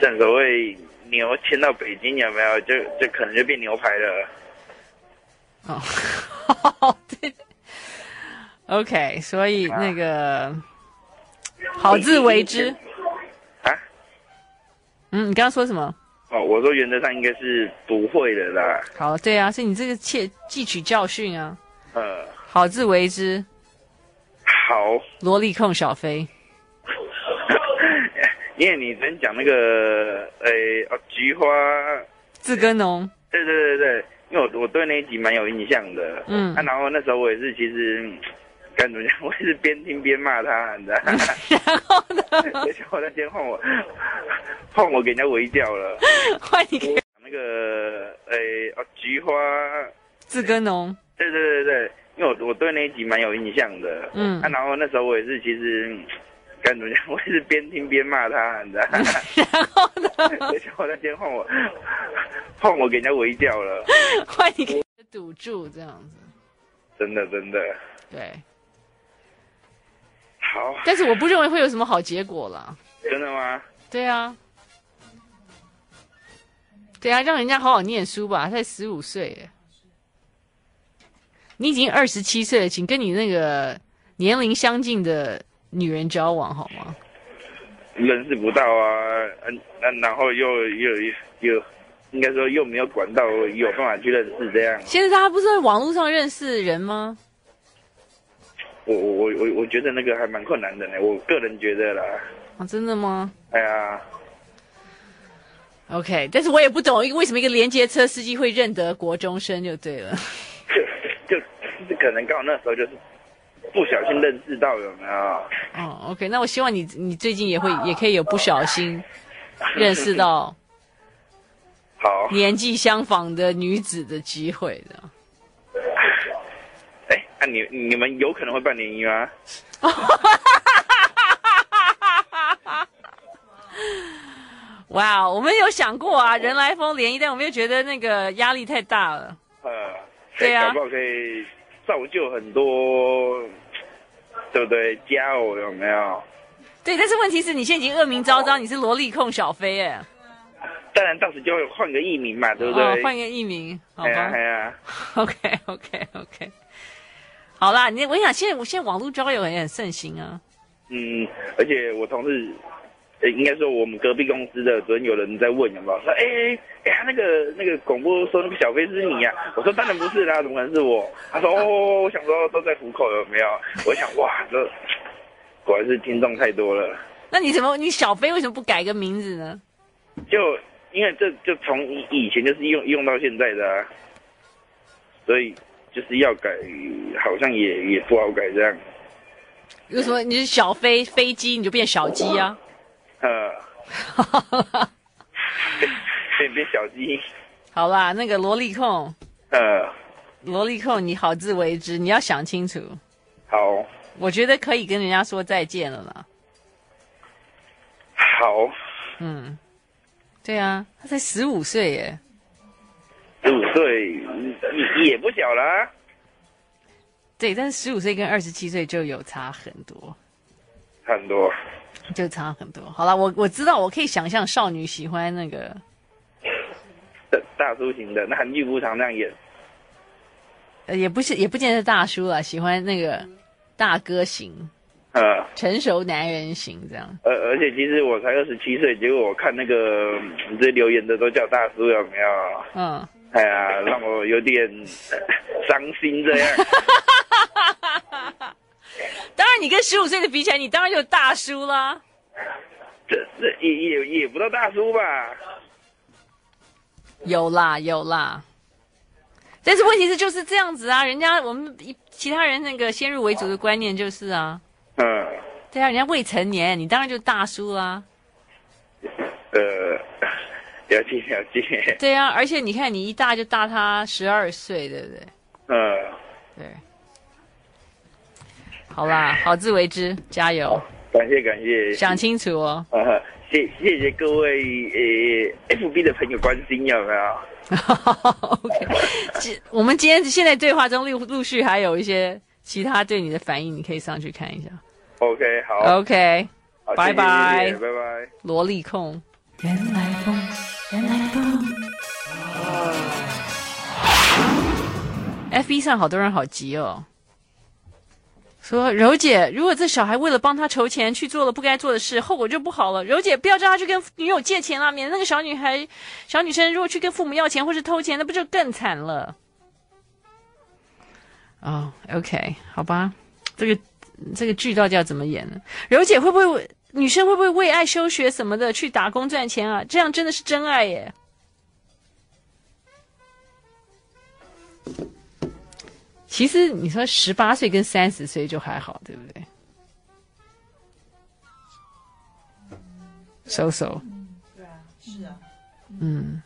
[SPEAKER 4] 正所谓牛牵到北京有没有？就就可能就变牛排了。
[SPEAKER 1] 哦，对。OK，所以那个好自为之啊。嗯，你刚刚说什么？
[SPEAKER 4] 哦，我说原则上应该是不会的啦。
[SPEAKER 1] 好，对啊，所以你这个切汲取教训啊。
[SPEAKER 4] 呃，
[SPEAKER 1] 好自为之。
[SPEAKER 4] 好。
[SPEAKER 1] 萝莉控小飞。
[SPEAKER 4] 因为你昨天讲那个，诶，哦，菊花
[SPEAKER 1] 自耕农。
[SPEAKER 4] 对对对对，因为我我对那一集蛮有印象的。嗯。啊，然后那时候我也是，其实。该怎么讲？我也是边听边骂他，你知道吗？然后呢？而且我那天换我，换我给人家围掉了。
[SPEAKER 1] 换你给
[SPEAKER 4] 那个，诶、欸，哦，菊花
[SPEAKER 1] 自耕农。
[SPEAKER 4] 对对对对，因为我我对那一集蛮有印象的。嗯。啊，然后那时候我也是，其实该怎么讲？我也是边听边骂他，你知道？然后呢？而且我那天换我，换我给人家围掉了。
[SPEAKER 1] 换你给堵住这样子。
[SPEAKER 4] 真的真的。
[SPEAKER 1] 对。
[SPEAKER 4] 好，
[SPEAKER 1] 但是我不认为会有什么好结果了。
[SPEAKER 4] 真的吗？
[SPEAKER 1] 对啊，对啊，让人家好好念书吧。他才十五岁，哎，你已经二十七岁了，请跟你那个年龄相近的女人交往好吗？
[SPEAKER 4] 认识不到啊，嗯，那，然后又又又，应该说又没有管道，有办法去认识这样。
[SPEAKER 1] 现在他不是在网络上认识人吗？
[SPEAKER 4] 我我我我我觉得那个还蛮困难的呢，我个人觉得啦。
[SPEAKER 1] 啊，真的吗？
[SPEAKER 4] 哎呀
[SPEAKER 1] ，OK，但是我也不懂为什么一个连接车司机会认得国中生就对了。
[SPEAKER 4] 就就可能刚好那时候就是不小心认识到有没有？
[SPEAKER 1] 哦，OK，那我希望你你最近也会也可以有不小心认识到
[SPEAKER 4] 好
[SPEAKER 1] 年纪相仿的女子的机会的。
[SPEAKER 4] 哎，那、啊、你你们有可能会办联谊吗？
[SPEAKER 1] 哇，我们有想过啊，人来疯联谊，但我们又觉得那个压力太大了。
[SPEAKER 4] 呃，
[SPEAKER 1] 对啊，
[SPEAKER 4] 搞不好可以造就很多，对不对？佳偶有没有？
[SPEAKER 1] 对，但是问题是你现在已经恶名昭彰，你是萝莉控小飞哎。
[SPEAKER 4] 当然，到时就会换个艺名嘛，对不对？哦、
[SPEAKER 1] 换个艺名，好吧？
[SPEAKER 4] 哎呀，
[SPEAKER 1] OK，OK，OK。好啦，你我想，现在我现在网络交友也很盛行啊。
[SPEAKER 4] 嗯，而且我同事，呃，应该说我们隔壁公司的昨天有人在问有没有说，哎哎哎，他那个那个广播说那个小飞是你呀、啊？我说当然不是啦，怎么可能是我？他说哦，我想说都在虎口有没有？我想哇，这果然是听众太多了。
[SPEAKER 1] 那你怎么你小飞为什么不改个名字呢？
[SPEAKER 4] 就因为这就从以以前就是用用到现在的、啊，所以。就是要改，好像也也不好改这样。
[SPEAKER 1] 为什么你是小飞飞机，你就变小鸡啊？
[SPEAKER 4] 呃，变变小鸡。
[SPEAKER 1] 好啦，那个萝莉控。
[SPEAKER 4] 呃，
[SPEAKER 1] 萝莉控，你好自为之，你要想清楚。
[SPEAKER 4] 好。
[SPEAKER 1] 我觉得可以跟人家说再见了啦。
[SPEAKER 4] 好。
[SPEAKER 1] 嗯。对啊，他才十五岁耶。
[SPEAKER 4] 十五岁也不小了，啊，
[SPEAKER 1] 对，但是十五岁跟二十七岁就有差很多，
[SPEAKER 4] 很多，
[SPEAKER 1] 就差很多。好了，我我知道，我可以想象少女喜欢那个
[SPEAKER 4] 大叔型的，那韩剧不常那样演，
[SPEAKER 1] 呃，也不是，也不见得大叔啦，喜欢那个大哥型，
[SPEAKER 4] 呃，
[SPEAKER 1] 成熟男人型这样。
[SPEAKER 4] 呃而且其实我才二十七岁，结果我看那个你这留言的都叫大叔，有没有？嗯。哎呀，让我有点 伤心这样。
[SPEAKER 1] 当然，你跟十五岁的比起来，你当然就大叔啦。
[SPEAKER 4] 这这也也也不到大叔吧？
[SPEAKER 1] 有啦有啦，但是问题是就是这样子啊，人家我们其他人那个先入为主的观念就是啊，
[SPEAKER 4] 嗯，
[SPEAKER 1] 对啊，人家未成年，你当然就大叔啦。
[SPEAKER 4] 呃。了解了解，
[SPEAKER 1] 对啊，而且你看，你一大就大他十二岁，对不对？
[SPEAKER 4] 嗯，
[SPEAKER 1] 对。好啦，好自为之，加油！
[SPEAKER 4] 感谢感谢，
[SPEAKER 1] 想清楚哦。
[SPEAKER 4] 啊，谢谢谢各位呃 FB 的朋友关心，有没有
[SPEAKER 1] ？OK，我们今天现在对话中陆陆续还有一些其他对你的反应，你可以上去看一下。
[SPEAKER 4] OK，好。
[SPEAKER 1] OK，拜拜，
[SPEAKER 4] 拜拜，
[SPEAKER 1] 萝莉控。原来风。原来不。FB 上好多人好急哦，说柔姐，如果这小孩为了帮他筹钱去做了不该做的事，后果就不好了。柔姐，不要叫他去跟女友借钱了，免得那个小女孩、小女生如果去跟父母要钱或是偷钱，那不就更惨了？哦、，OK，好吧，这个这个剧到底要怎么演呢？柔姐会不会？女生会不会为爱休学什么的去打工赚钱啊？这样真的是真爱耶！其实你说十八岁跟三十岁就还好，对不对？收收。对啊，是啊。嗯。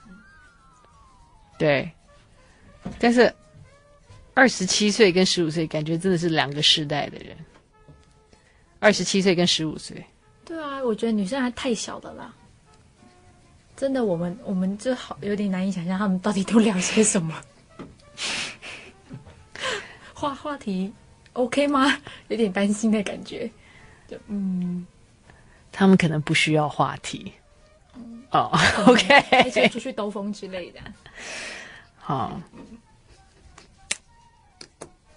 [SPEAKER 1] 对。但是二十七岁跟十五岁，感觉真的是两个世代的人。二十七岁跟十五岁。
[SPEAKER 6] 对啊，我觉得女生还太小的啦。真的，我们我们就好有点难以想象他们到底都聊些什么。话话题 OK 吗？有点担心的感觉。就嗯，
[SPEAKER 1] 他们可能不需要话题。哦、嗯 oh,，OK，
[SPEAKER 6] 一起出去兜风之类的。
[SPEAKER 1] 好，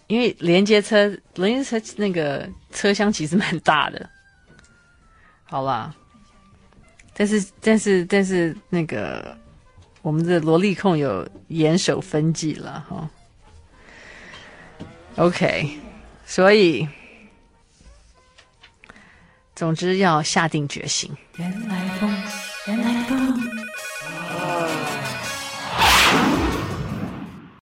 [SPEAKER 1] 因为连接车，连接车那个车厢其实蛮大的。好啦，但是但是但是那个我们的萝莉控有严守分际了哈。OK，所以总之要下定决心。原来风，原来风。